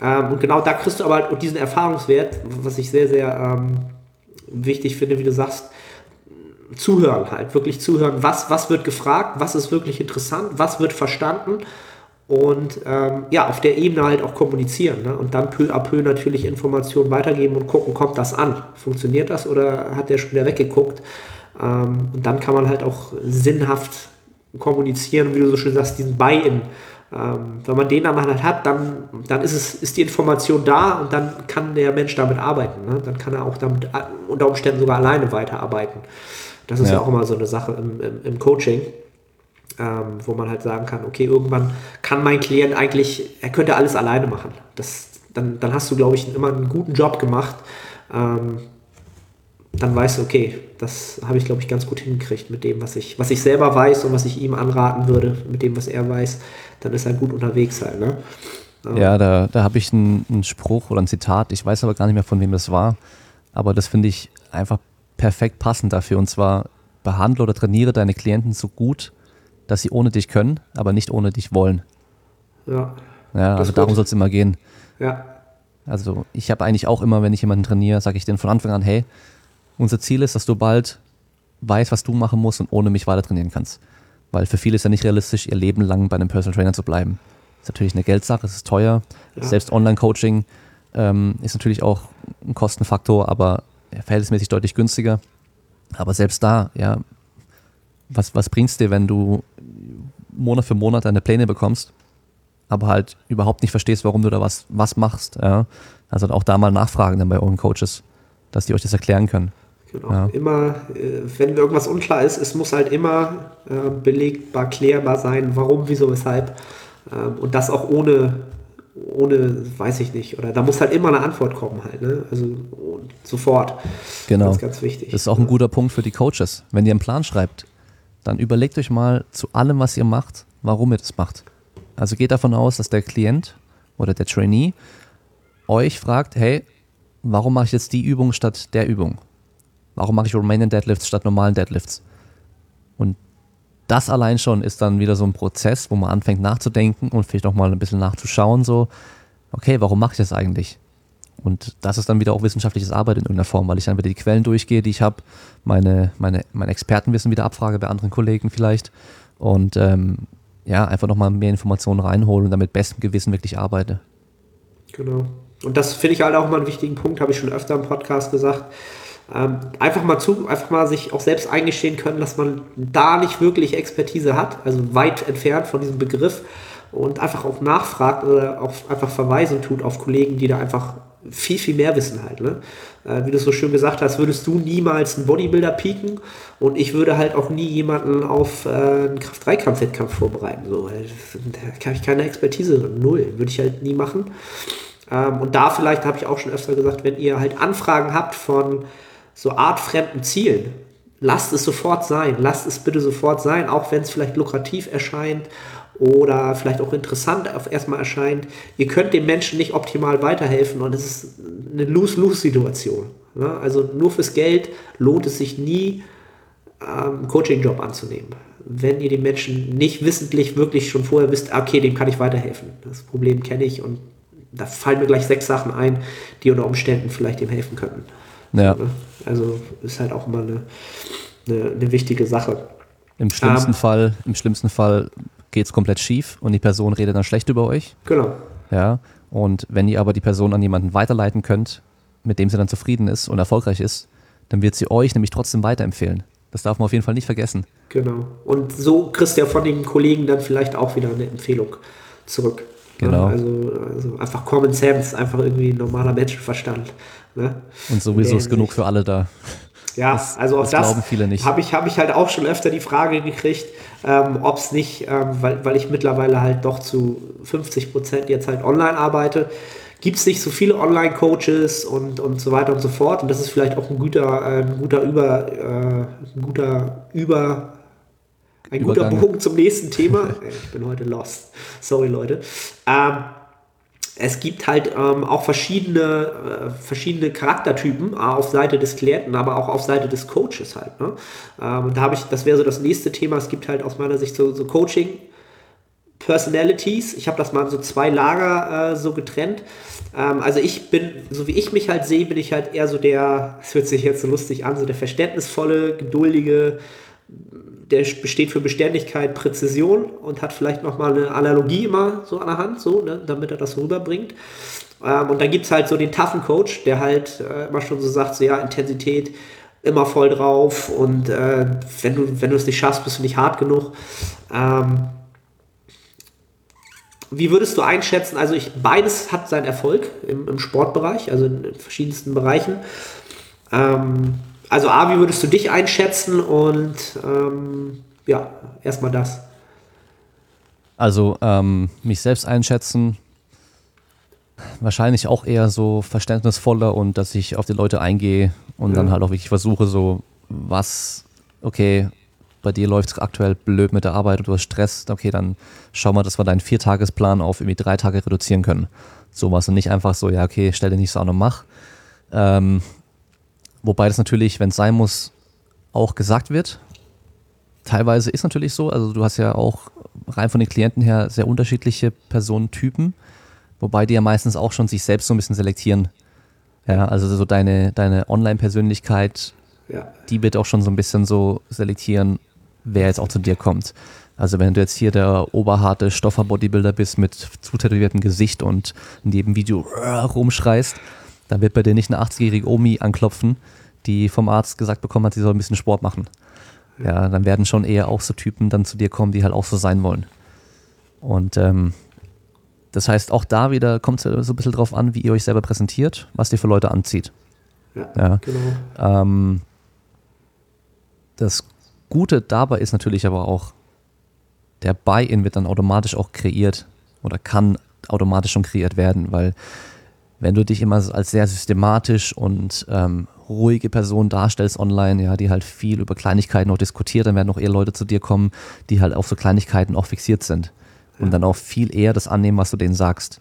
Ähm, und genau da kriegst du aber halt diesen Erfahrungswert, was ich sehr, sehr ähm, wichtig finde, wie du sagst, zuhören halt, wirklich zuhören, was, was wird gefragt, was ist wirklich interessant, was wird verstanden und ähm, ja, auf der Ebene halt auch kommunizieren ne? und dann peu à peu natürlich Informationen weitergeben und gucken, kommt das an, funktioniert das oder hat der schon wieder weggeguckt ähm, und dann kann man halt auch sinnhaft kommunizieren, wie du so schön sagst, diesen Buy-in. Ähm, wenn man den dann halt hat, dann, dann ist, es, ist die Information da und dann kann der Mensch damit arbeiten. Ne? Dann kann er auch damit unter Umständen sogar alleine weiterarbeiten. Das ist ja, ja auch immer so eine Sache im, im, im Coaching, ähm, wo man halt sagen kann, okay, irgendwann kann mein Klient eigentlich, er könnte alles alleine machen. Das, dann, dann hast du, glaube ich, immer einen guten Job gemacht. Ähm, dann weißt du, okay, das habe ich, glaube ich, ganz gut hingekriegt mit dem, was ich, was ich selber weiß und was ich ihm anraten würde, mit dem, was er weiß, dann ist er gut unterwegs halt. Ne? Ja, da, da habe ich einen, einen Spruch oder ein Zitat, ich weiß aber gar nicht mehr, von wem das war, aber das finde ich einfach perfekt passend dafür. Und zwar behandle oder trainiere deine Klienten so gut, dass sie ohne dich können, aber nicht ohne dich wollen. Ja. Ja, also darum soll es immer gehen. Ja. Also ich habe eigentlich auch immer, wenn ich jemanden trainiere, sage ich denen von Anfang an, hey, unser Ziel ist, dass du bald weißt, was du machen musst und ohne mich weiter trainieren kannst. Weil für viele ist ja nicht realistisch, ihr Leben lang bei einem Personal Trainer zu bleiben. Ist natürlich eine Geldsache, es ist teuer. Ja. Selbst Online-Coaching ähm, ist natürlich auch ein Kostenfaktor, aber verhältnismäßig deutlich günstiger. Aber selbst da, ja, was, was bringt es dir, wenn du Monat für Monat deine Pläne bekommst, aber halt überhaupt nicht verstehst, warum du da was, was machst. Ja? Also auch da mal nachfragen dann bei euren Coaches, dass die euch das erklären können. Genau. Ja. Immer, äh, wenn irgendwas unklar ist, es muss halt immer äh, belegbar, klärbar sein, warum, wieso, weshalb. Ähm, und das auch ohne, ohne, weiß ich nicht. Oder da muss halt immer eine Antwort kommen halt. Ne? Also sofort. Genau. Das ist ganz wichtig. Das ist auch ein guter Punkt für die Coaches. Wenn ihr einen Plan schreibt, dann überlegt euch mal zu allem, was ihr macht, warum ihr das macht. Also geht davon aus, dass der Klient oder der Trainee euch fragt, hey, warum mache ich jetzt die Übung statt der Übung? Warum mache ich Romanian Deadlifts statt normalen Deadlifts? Und das allein schon ist dann wieder so ein Prozess, wo man anfängt nachzudenken und vielleicht auch mal ein bisschen nachzuschauen, so, okay, warum mache ich das eigentlich? Und das ist dann wieder auch wissenschaftliches Arbeit in irgendeiner Form, weil ich dann wieder die Quellen durchgehe, die ich habe, meine, meine, mein Expertenwissen wieder abfrage bei anderen Kollegen vielleicht und ähm, ja, einfach nochmal mehr Informationen reinholen und damit bestem Gewissen wirklich arbeite. Genau. Und das finde ich halt auch mal einen wichtigen Punkt, habe ich schon öfter im Podcast gesagt ähm, einfach mal zu, einfach mal sich auch selbst eingestehen können, dass man da nicht wirklich Expertise hat, also weit entfernt von diesem Begriff und einfach auch nachfragt oder auch einfach Verweisen tut auf Kollegen, die da einfach viel, viel mehr wissen halt. Ne? Äh, wie du so schön gesagt hast, würdest du niemals einen Bodybuilder pieken und ich würde halt auch nie jemanden auf äh, einen Kraft-3-Kampf-Wettkampf vorbereiten. So, da habe ich keine Expertise, null, würde ich halt nie machen. Ähm, und da vielleicht habe ich auch schon öfter gesagt, wenn ihr halt Anfragen habt von so artfremden Zielen. Lasst es sofort sein, lasst es bitte sofort sein, auch wenn es vielleicht lukrativ erscheint oder vielleicht auch interessant auf erstmal erscheint. Ihr könnt dem Menschen nicht optimal weiterhelfen und es ist eine Lose-Lose-Situation. Ne? Also nur fürs Geld lohnt es sich nie, einen ähm, Coaching-Job anzunehmen. Wenn ihr den Menschen nicht wissentlich wirklich schon vorher wisst, okay, dem kann ich weiterhelfen. Das Problem kenne ich und da fallen mir gleich sechs Sachen ein, die unter Umständen vielleicht ihm helfen könnten. Ja. Also ist halt auch immer eine, eine, eine wichtige Sache. Im schlimmsten um, ähm, Fall, im schlimmsten Fall geht es komplett schief und die Person redet dann schlecht über euch. Genau. Ja. Und wenn ihr aber die Person an jemanden weiterleiten könnt, mit dem sie dann zufrieden ist und erfolgreich ist, dann wird sie euch nämlich trotzdem weiterempfehlen. Das darf man auf jeden Fall nicht vergessen. Genau. Und so kriegst du ja von den Kollegen dann vielleicht auch wieder eine Empfehlung zurück. Genau. Also, also einfach Common Sense, einfach irgendwie normaler Menschenverstand. Ne? Und sowieso ist genug für alle da. Ja, Das- also auch das das, glauben viele nicht. habe ich, hab ich halt auch schon öfter die Frage gekriegt, ähm, ob es nicht, ähm, weil, weil ich mittlerweile halt doch zu 50 Prozent jetzt halt online arbeite, gibt es nicht so viele Online-Coaches und, und so weiter und so fort. Und das ist vielleicht auch ein guter, äh, ein guter Über, äh, ein guter Über, ein guter Übergang. Bogen zum nächsten Thema. Ich bin heute lost. Sorry, Leute. Ähm, es gibt halt ähm, auch verschiedene, äh, verschiedene Charaktertypen äh, auf Seite des Klienten, aber auch auf Seite des Coaches halt. Ne? Ähm, da habe ich, das wäre so das nächste Thema. Es gibt halt aus meiner Sicht so, so Coaching. Personalities, ich habe das mal in so zwei Lager äh, so getrennt. Ähm, also ich bin, so wie ich mich halt sehe, bin ich halt eher so der, es hört sich jetzt so lustig an, so der verständnisvolle, geduldige, der besteht für Beständigkeit, Präzision und hat vielleicht nochmal eine Analogie immer so an der Hand, so, ne, damit er das rüberbringt. Ähm, und dann gibt es halt so den toughen Coach, der halt äh, immer schon so sagt, so ja, Intensität immer voll drauf und äh, wenn du wenn es nicht schaffst, bist du nicht hart genug. Ähm, wie würdest du einschätzen? Also ich, beides hat seinen Erfolg im, im Sportbereich, also in, in verschiedensten Bereichen. Ähm, also A, wie würdest du dich einschätzen? Und ähm, ja, erstmal das. Also ähm, mich selbst einschätzen, wahrscheinlich auch eher so verständnisvoller und dass ich auf die Leute eingehe und dann Ja. halt auch wirklich versuche, so was, okay, bei dir läuft es aktuell blöd mit der Arbeit und du hast Stress, okay, dann schau mal, dass wir deinen Viertagesplan auf irgendwie drei Tage reduzieren können. Sowas und nicht einfach so, ja, okay, stell dir nicht so an und mach. Ähm, wobei das natürlich, wenn es sein muss, auch gesagt wird. Teilweise ist natürlich so, also du hast ja auch rein von den Klienten her sehr unterschiedliche Personentypen, wobei die ja meistens auch schon sich selbst so ein bisschen selektieren. Ja, also so deine, deine Online-Persönlichkeit, Ja, die wird auch schon so ein bisschen so selektieren, wer jetzt auch zu dir kommt. Also wenn du jetzt hier der oberharte Stoffer-Bodybuilder bist mit zutätowiertem Gesicht und in jedem Video rumschreist, dann wird bei dir nicht eine 80-jährige Omi anklopfen, die vom Arzt gesagt bekommen hat, sie soll ein bisschen Sport machen. Ja, dann werden schon eher auch so Typen dann zu dir kommen, die halt auch so sein wollen. Und ähm, das heißt, auch da wieder kommt es so ein bisschen drauf an, wie ihr euch selber präsentiert, was ihr für Leute anzieht. ja, Ja. genau. Ähm, das Gute dabei ist natürlich aber auch, der Buy-in wird dann automatisch auch kreiert oder kann automatisch schon kreiert werden, weil wenn du dich immer als sehr systematisch und ähm, ruhige Person darstellst online, ja, die halt viel über Kleinigkeiten auch diskutiert, dann werden auch eher Leute zu dir kommen, die halt auf so Kleinigkeiten auch fixiert sind und dann auch viel eher das annehmen, was du denen sagst.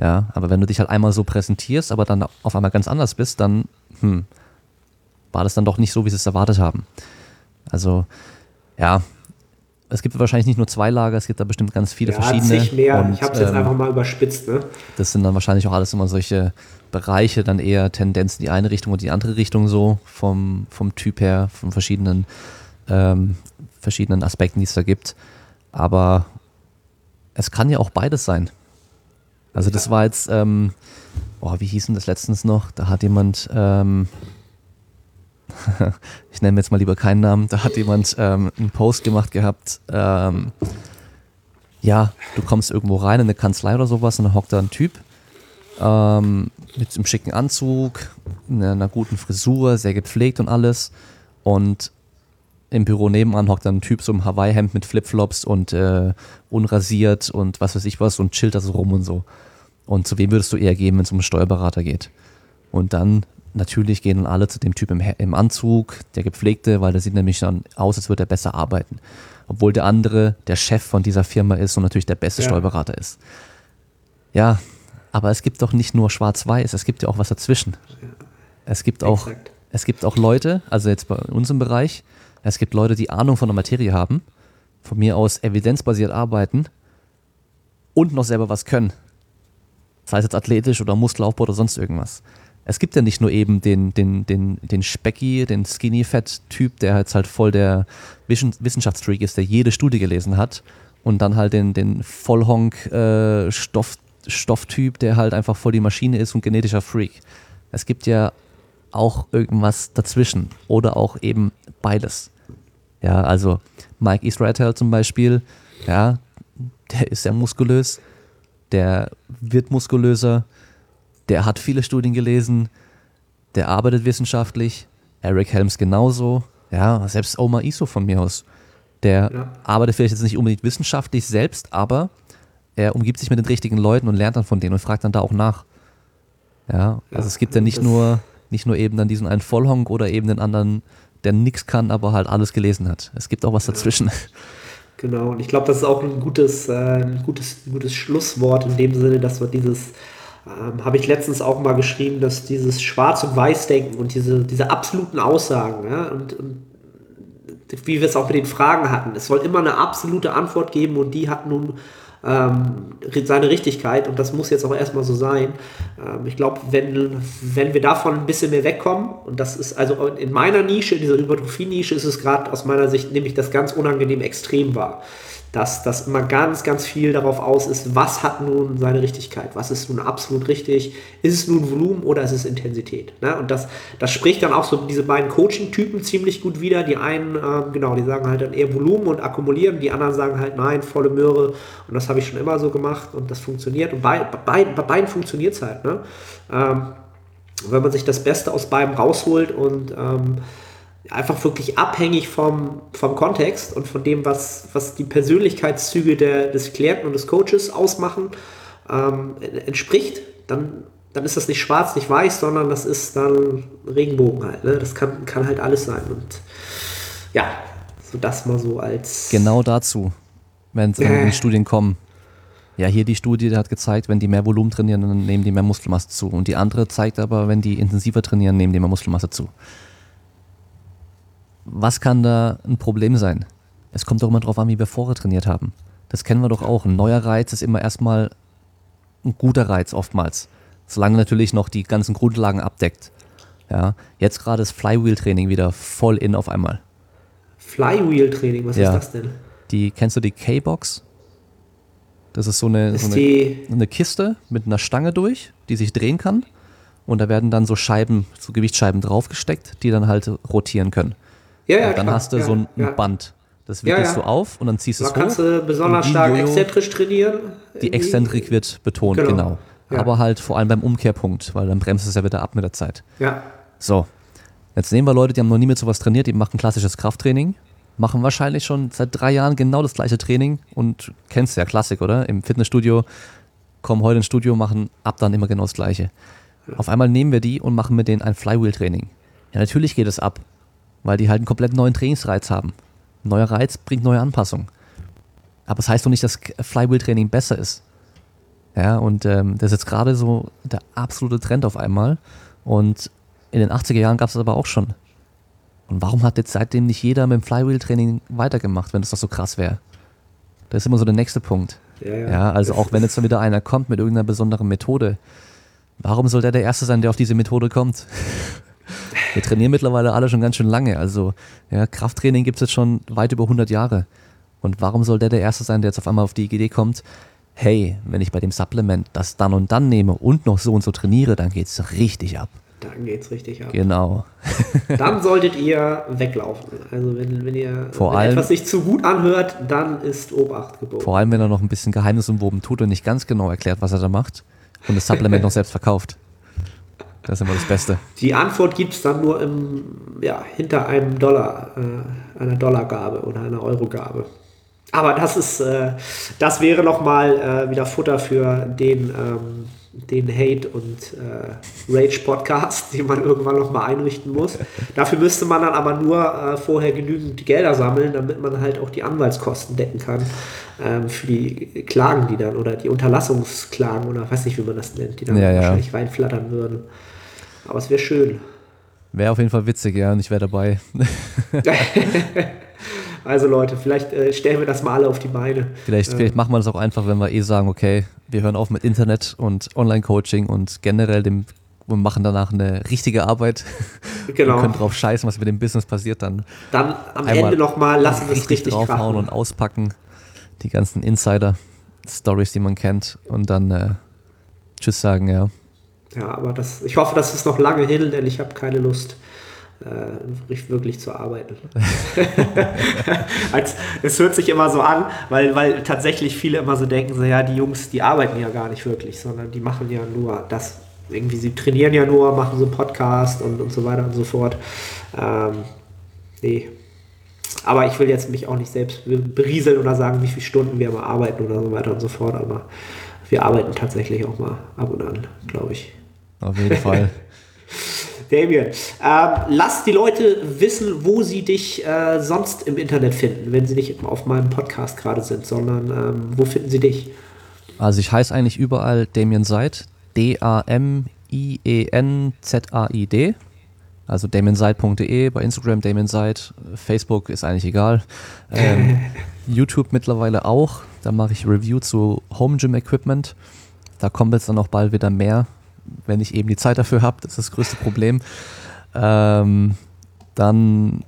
Ja, aber wenn du dich halt einmal so präsentierst, aber dann auf einmal ganz anders bist, dann hm, war das dann doch nicht so, wie sie es erwartet haben. Also, ja, es gibt wahrscheinlich nicht nur zwei Lager, es gibt da bestimmt ganz viele Ja, verschiedene. zig mehr. Und, ich habe es jetzt ähm, einfach mal überspitzt. Ne? das sind dann wahrscheinlich auch alles immer solche Bereiche, dann eher Tendenzen in die eine Richtung und die andere Richtung so, vom, vom Typ her, von verschiedenen, ähm, verschiedenen Aspekten, die es da gibt. Aber es kann ja auch beides sein. Also das war jetzt, ähm, boah, wie hieß denn das letztens noch? Da hat jemand, ähm, ich nenne jetzt mal lieber keinen Namen, da hat jemand ähm, einen Post gemacht gehabt, ähm, ja, du kommst irgendwo rein in eine Kanzlei oder sowas und dann hockt da ein Typ ähm, mit einem schicken Anzug, einer, einer guten Frisur, sehr gepflegt und alles. Und im Büro nebenan hockt dann ein Typ so im Hawaii-Hemd mit Flipflops und äh, unrasiert und was weiß ich was und chillt da so rum und so. Und zu wem würdest du eher gehen, wenn es um einen Steuerberater geht? Und dann natürlich gehen dann alle zu dem Typ im, im Anzug, der gepflegte, weil der sieht nämlich dann aus, als würde er besser arbeiten. Obwohl der andere der Chef von dieser Firma ist und natürlich der beste Ja. Steuerberater ist. Ja, aber es gibt doch nicht nur schwarz-weiß, es gibt ja auch was dazwischen. Es gibt auch, Exakt. es gibt auch Leute, also jetzt bei uns im Bereich, es gibt Leute, die Ahnung von der Materie haben, von mir aus evidenzbasiert arbeiten und noch selber was können. Sei es jetzt athletisch oder Muskelaufbau oder sonst irgendwas. Es gibt ja nicht nur eben den, den, den, den Specki, den Skinny-Fat-Typ, der jetzt halt voll der Wissen- Wissenschaftsfreak ist, der jede Studie gelesen hat und dann halt den, den Vollhonk-Stoff, Stofftyp, der halt einfach voll die Maschine ist und genetischer Freak. Es gibt ja auch irgendwas dazwischen oder auch eben beides. Ja, also Mike Israel zum Beispiel, ja, der ist sehr muskulös, der wird muskulöser, der hat viele Studien gelesen, der arbeitet wissenschaftlich, Eric Helms genauso, ja, selbst Omar Iso von mir aus. Der Ja. arbeitet vielleicht jetzt nicht unbedingt wissenschaftlich selbst, aber er umgibt sich mit den richtigen Leuten und lernt dann von denen und fragt dann da auch nach. Ja, also Ja, es gibt ja nicht nur, nicht nur eben dann diesen einen Vollhonk oder eben den anderen, der nichts kann, aber halt alles gelesen hat. Es gibt auch was dazwischen. Genau, und ich glaube, das ist auch ein gutes, äh, ein gutes, ein gutes Schlusswort in dem Sinne, dass wir dieses, ähm, habe ich letztens auch mal geschrieben, dass dieses Schwarz- und Weiß-Denken und diese, diese absoluten Aussagen, ja, und, und wie wir es auch mit den Fragen hatten, es soll immer eine absolute Antwort geben und die hat nun ähm, seine Richtigkeit und das muss jetzt auch erstmal so sein. Ähm, ich glaube, wenn, wenn wir davon ein bisschen mehr wegkommen, und das ist also in meiner Nische, in dieser Hypertrophie-Nische, ist es gerade aus meiner Sicht nämlich das ganz unangenehm extrem war. Dass das immer ganz, ganz viel darauf aus ist, was hat nun seine Richtigkeit, was ist nun absolut richtig, ist es nun Volumen oder ist es Intensität. Ne? Und das, das spricht dann auch so diese beiden Coaching-Typen ziemlich gut wieder. Die einen, ähm, genau, die sagen halt dann eher Volumen und akkumulieren, die anderen sagen halt nein, volle Möhre und das habe ich schon immer so gemacht und das funktioniert. Und bei, bei, bei beiden funktioniert es halt. Ne? Ähm, wenn man sich das Beste aus beidem rausholt und ähm, einfach wirklich abhängig vom, vom Kontext und von dem, was, was die Persönlichkeitszüge der, des Klienten und des Coaches ausmachen, ähm, entspricht, dann, dann ist das nicht schwarz, nicht weiß, sondern das ist dann Regenbogen halt. Ne? Das kann, kann halt alles sein. Und ja, so das mal so als. Genau dazu, wenn es in Studien kommen. Ja, hier die Studie die hat gezeigt, wenn die mehr Volumen trainieren, dann nehmen die mehr Muskelmasse zu. Und die andere zeigt aber, wenn die intensiver trainieren, nehmen die mehr Muskelmasse zu. Was kann da ein Problem sein? Es kommt doch immer drauf an, wie wir vorher trainiert haben. Das kennen wir doch auch. Ein neuer Reiz ist immer erstmal ein guter Reiz oftmals. Solange natürlich noch die ganzen Grundlagen abdeckt. Ja, jetzt gerade ist Flywheel-Training wieder voll in auf einmal. Flywheel-Training, was Ja. ist das denn? Die, kennst du die K-Box? Das ist so eine, Ist so eine, eine Kiste mit einer Stange durch, die sich drehen kann. Und da werden dann so Scheiben, so Gewichtsscheiben draufgesteckt, die dann halt rotieren können. Ja, ja, und dann klar. hast du ja, so ein, ja. Band. Das wickelst du auf und dann ziehst du es kannst hoch. du besonders stark Jojo, exzentrisch trainieren. Die. Exzentrik wird betont, Genau. genau. Aber halt vor allem beim Umkehrpunkt, weil dann bremst es ja wieder ab mit der Zeit. Ja, So, jetzt nehmen wir Leute, die haben noch nie mit sowas trainiert, die machen klassisches Krafttraining, machen wahrscheinlich schon seit drei Jahren genau das gleiche Training und kennst ja Klassik, oder? Im Fitnessstudio, kommen heute ins Studio, machen ab dann immer genau das gleiche. Auf einmal nehmen wir die und machen mit denen ein Flywheel-Training. Ja, natürlich geht es ab, weil die halt einen komplett neuen Trainingsreiz haben. Ein neuer Reiz bringt neue Anpassungen. Aber das heißt doch nicht, dass Flywheel-Training besser ist. Ja, und ähm, das ist jetzt gerade so der absolute Trend auf einmal. Und in den 80er Jahren gab es das aber auch schon. Und warum hat jetzt seitdem nicht jeder mit dem Flywheel-Training weitergemacht, wenn das doch so krass wäre? Das ist immer so der nächste Punkt. ja, ja. Ja, also auch wenn jetzt dann wieder einer kommt mit irgendeiner besonderen Methode, warum soll der der Erste sein, der auf diese Methode kommt? Wir trainieren mittlerweile alle schon ganz schön lange. Also ja, Krafttraining gibt es jetzt schon weit über 100 Jahre. Und warum soll der der Erste sein, der jetzt auf einmal auf die Idee kommt, hey, wenn ich bei dem Supplement das dann und dann nehme und noch so und so trainiere, dann geht's richtig ab. Dann geht's richtig ab. Genau. Dann solltet ihr weglaufen. Also wenn, wenn ihr Vor wenn allem- etwas sich zu gut anhört, dann ist Obacht geboten. Vor allem, wenn er noch ein bisschen geheimnisumwoben tut und nicht ganz genau erklärt, was er da macht und das Supplement noch selbst verkauft. Das ist immer das Beste. Die Antwort gibt es dann nur im, ja, hinter einem Dollar, äh, einer Dollargabe oder einer Eurogabe. Aber das ist, äh, das wäre nochmal äh, wieder Futter für den, ähm, den Hate- und äh, Rage-Podcast, den man irgendwann nochmal einrichten muss. Dafür müsste man dann aber nur äh, vorher genügend Gelder sammeln, damit man halt auch die Anwaltskosten decken kann ähm, für die Klagen, die dann, oder die Unterlassungsklagen, oder weiß nicht, wie man das nennt, die dann Ja, ja. wahrscheinlich reinflattern würden. Aber es wäre schön. Wäre auf jeden Fall witzig, ja, und ich wäre dabei. Also Leute, vielleicht äh, stellen wir das mal alle auf die Beine. Vielleicht, vielleicht machen wir das auch einfach, wenn wir eh sagen, okay, wir hören auf mit Internet und Online-Coaching und generell dem und machen danach eine richtige Arbeit. Wir Genau. können drauf scheißen, was mit dem Business passiert, dann Dann am Ende nochmal lassen wir es richtig richtig draufhauen krachen. und auspacken. Die ganzen Insider-Stories, die man kennt. Und dann äh, Tschüss sagen, ja. Ja, aber das, ich hoffe, das ist noch lange hin, denn ich habe keine Lust, äh, wirklich zu arbeiten. Als, es hört sich immer so an, weil, weil tatsächlich viele immer so denken, so, ja, die Jungs, die arbeiten ja gar nicht wirklich, sondern die machen ja nur das. Irgendwie, sie trainieren ja nur, machen so einen Podcast und, und so weiter und so fort. Ähm, nee. Aber ich will jetzt mich auch nicht selbst berieseln oder sagen, wie viele Stunden wir mal arbeiten oder so weiter und so fort. Aber wir arbeiten tatsächlich auch mal ab und an, glaube ich. Auf jeden Fall. Damien, ähm, lass die Leute wissen, wo sie dich äh, sonst im Internet finden, wenn sie nicht auf meinem Podcast gerade sind, sondern ähm, wo finden sie dich? Also ich heiße eigentlich überall Damien Seid, D-A-M-I-E-N-Z-A-I-D. Also damienseid.de, bei Instagram Damien Seid, Facebook ist eigentlich egal. Ähm, YouTube mittlerweile auch, da mache ich Review zu Home Gym Equipment. Da kommt jetzt dann auch bald wieder mehr wenn ich eben die Zeit dafür habe. Das ist das größte Problem. Ähm, dann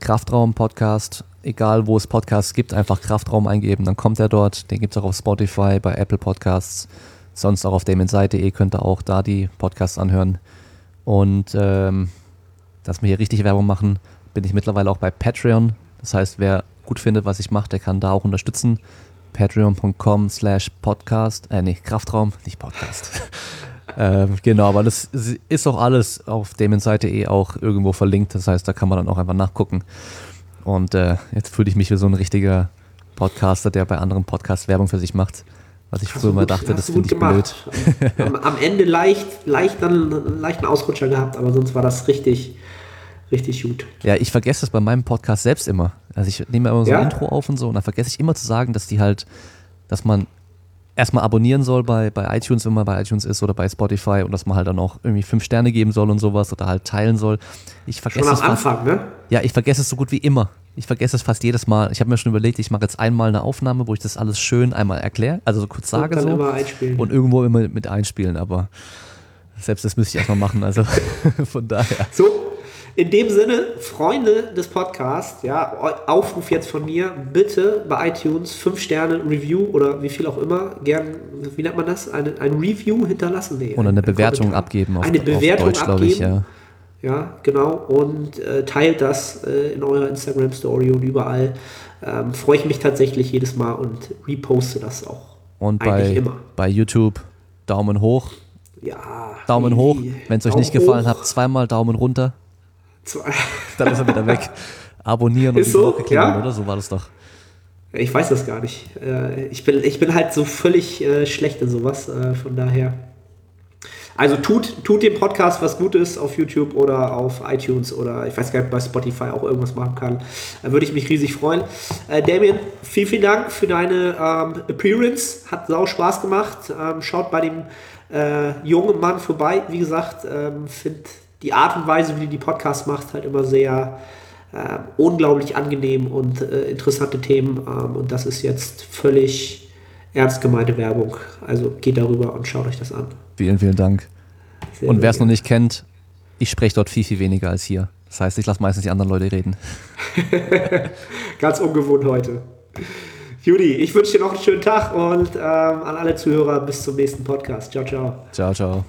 Kraftraum-Podcast, egal wo es Podcasts gibt, einfach Kraftraum eingeben, dann kommt er dort. Den gibt es auch auf Spotify, bei Apple Podcasts, sonst auch auf damenseite.de könnt ihr auch da die Podcasts anhören. Und ähm, dass wir hier richtig Werbung machen, bin ich mittlerweile auch bei Patreon. Das heißt, wer gut findet, was ich mache, der kann da auch unterstützen. Patreon.com slash Podcast, äh nee, Kraftraum, nicht Podcast. Ähm, genau, aber das ist auch alles auf eh auch irgendwo verlinkt. Das heißt, da kann man dann auch einfach nachgucken. Und äh, jetzt fühle ich mich wie so ein richtiger Podcaster, der bei anderen Podcasts Werbung für sich macht. Was ich früher mal dachte, das finde ich blöd. Am, am, Ende leicht, leicht dann einen leichten Ausrutscher gehabt, aber sonst war das richtig, richtig gut. Ja, ich vergesse das bei meinem Podcast selbst immer. Also ich nehme immer so ja? ein Intro auf und so und dann vergesse ich immer zu sagen, dass die halt, dass man erstmal abonnieren soll bei, bei iTunes, wenn man bei iTunes ist oder bei Spotify und dass man halt dann auch irgendwie fünf Sterne geben soll und sowas oder halt teilen soll. Ich vergesse schon am es Anfang, ne? Ja, ich vergesse es so gut wie immer. Ich vergesse es fast jedes Mal. Ich habe mir schon überlegt, ich mache jetzt einmal eine Aufnahme, wo ich das alles schön einmal erkläre, also so kurz sage und so und irgendwo immer mit einspielen, aber selbst das müsste ich erstmal machen, also von daher. So, in dem Sinne, Freunde des Podcasts, ja, Aufruf jetzt von mir, bitte bei iTunes 5 Sterne Review oder wie viel auch immer, gern, wie nennt man das? Eine, ein Review hinterlassen. Nee, oder eine Bewertung Kommentar. abgeben auf, eine Bewertung auf Deutsch, glaube ich, ja. Ja, genau. Und äh, teilt das äh, in eurer Instagram-Story und überall. Ähm, Freue ich mich tatsächlich jedes Mal und reposte das auch. Und bei, immer. bei YouTube Daumen hoch. Ja. Daumen hoch. Wenn es euch nicht gefallen hoch. hat, zweimal Daumen runter. Dann ist er wieder weg. Abonnieren und so? klingeln, ja? oder? So war das doch. Ich weiß das gar nicht. Äh, ich bin, ich bin halt so völlig äh, schlecht in sowas, äh, von daher. Also tut, tut dem Podcast was Gutes auf YouTube oder auf iTunes oder ich weiß gar nicht, bei Spotify auch irgendwas machen kann. Da würde ich mich riesig freuen. Äh, Damien, vielen, vielen Dank für deine ähm, Appearance. Hat sau Spaß gemacht. Ähm, schaut bei dem äh, jungen Mann vorbei. Wie gesagt, ähm, finde die Art und Weise, wie du die Podcasts machst, halt immer sehr äh, unglaublich angenehm und äh, interessante Themen. Ähm, und das ist jetzt völlig ernst gemeinte Werbung. Also geht darüber und schaut euch das an. Vielen, vielen Dank. Sehr und wer es noch nicht kennt, ich spreche dort viel, viel weniger als hier. Das heißt, ich lasse meistens die anderen Leute reden. Ganz ungewohnt heute. Judy, ich wünsche dir noch einen schönen Tag und ähm, an alle Zuhörer bis zum nächsten Podcast. Ciao, ciao. Ciao, ciao.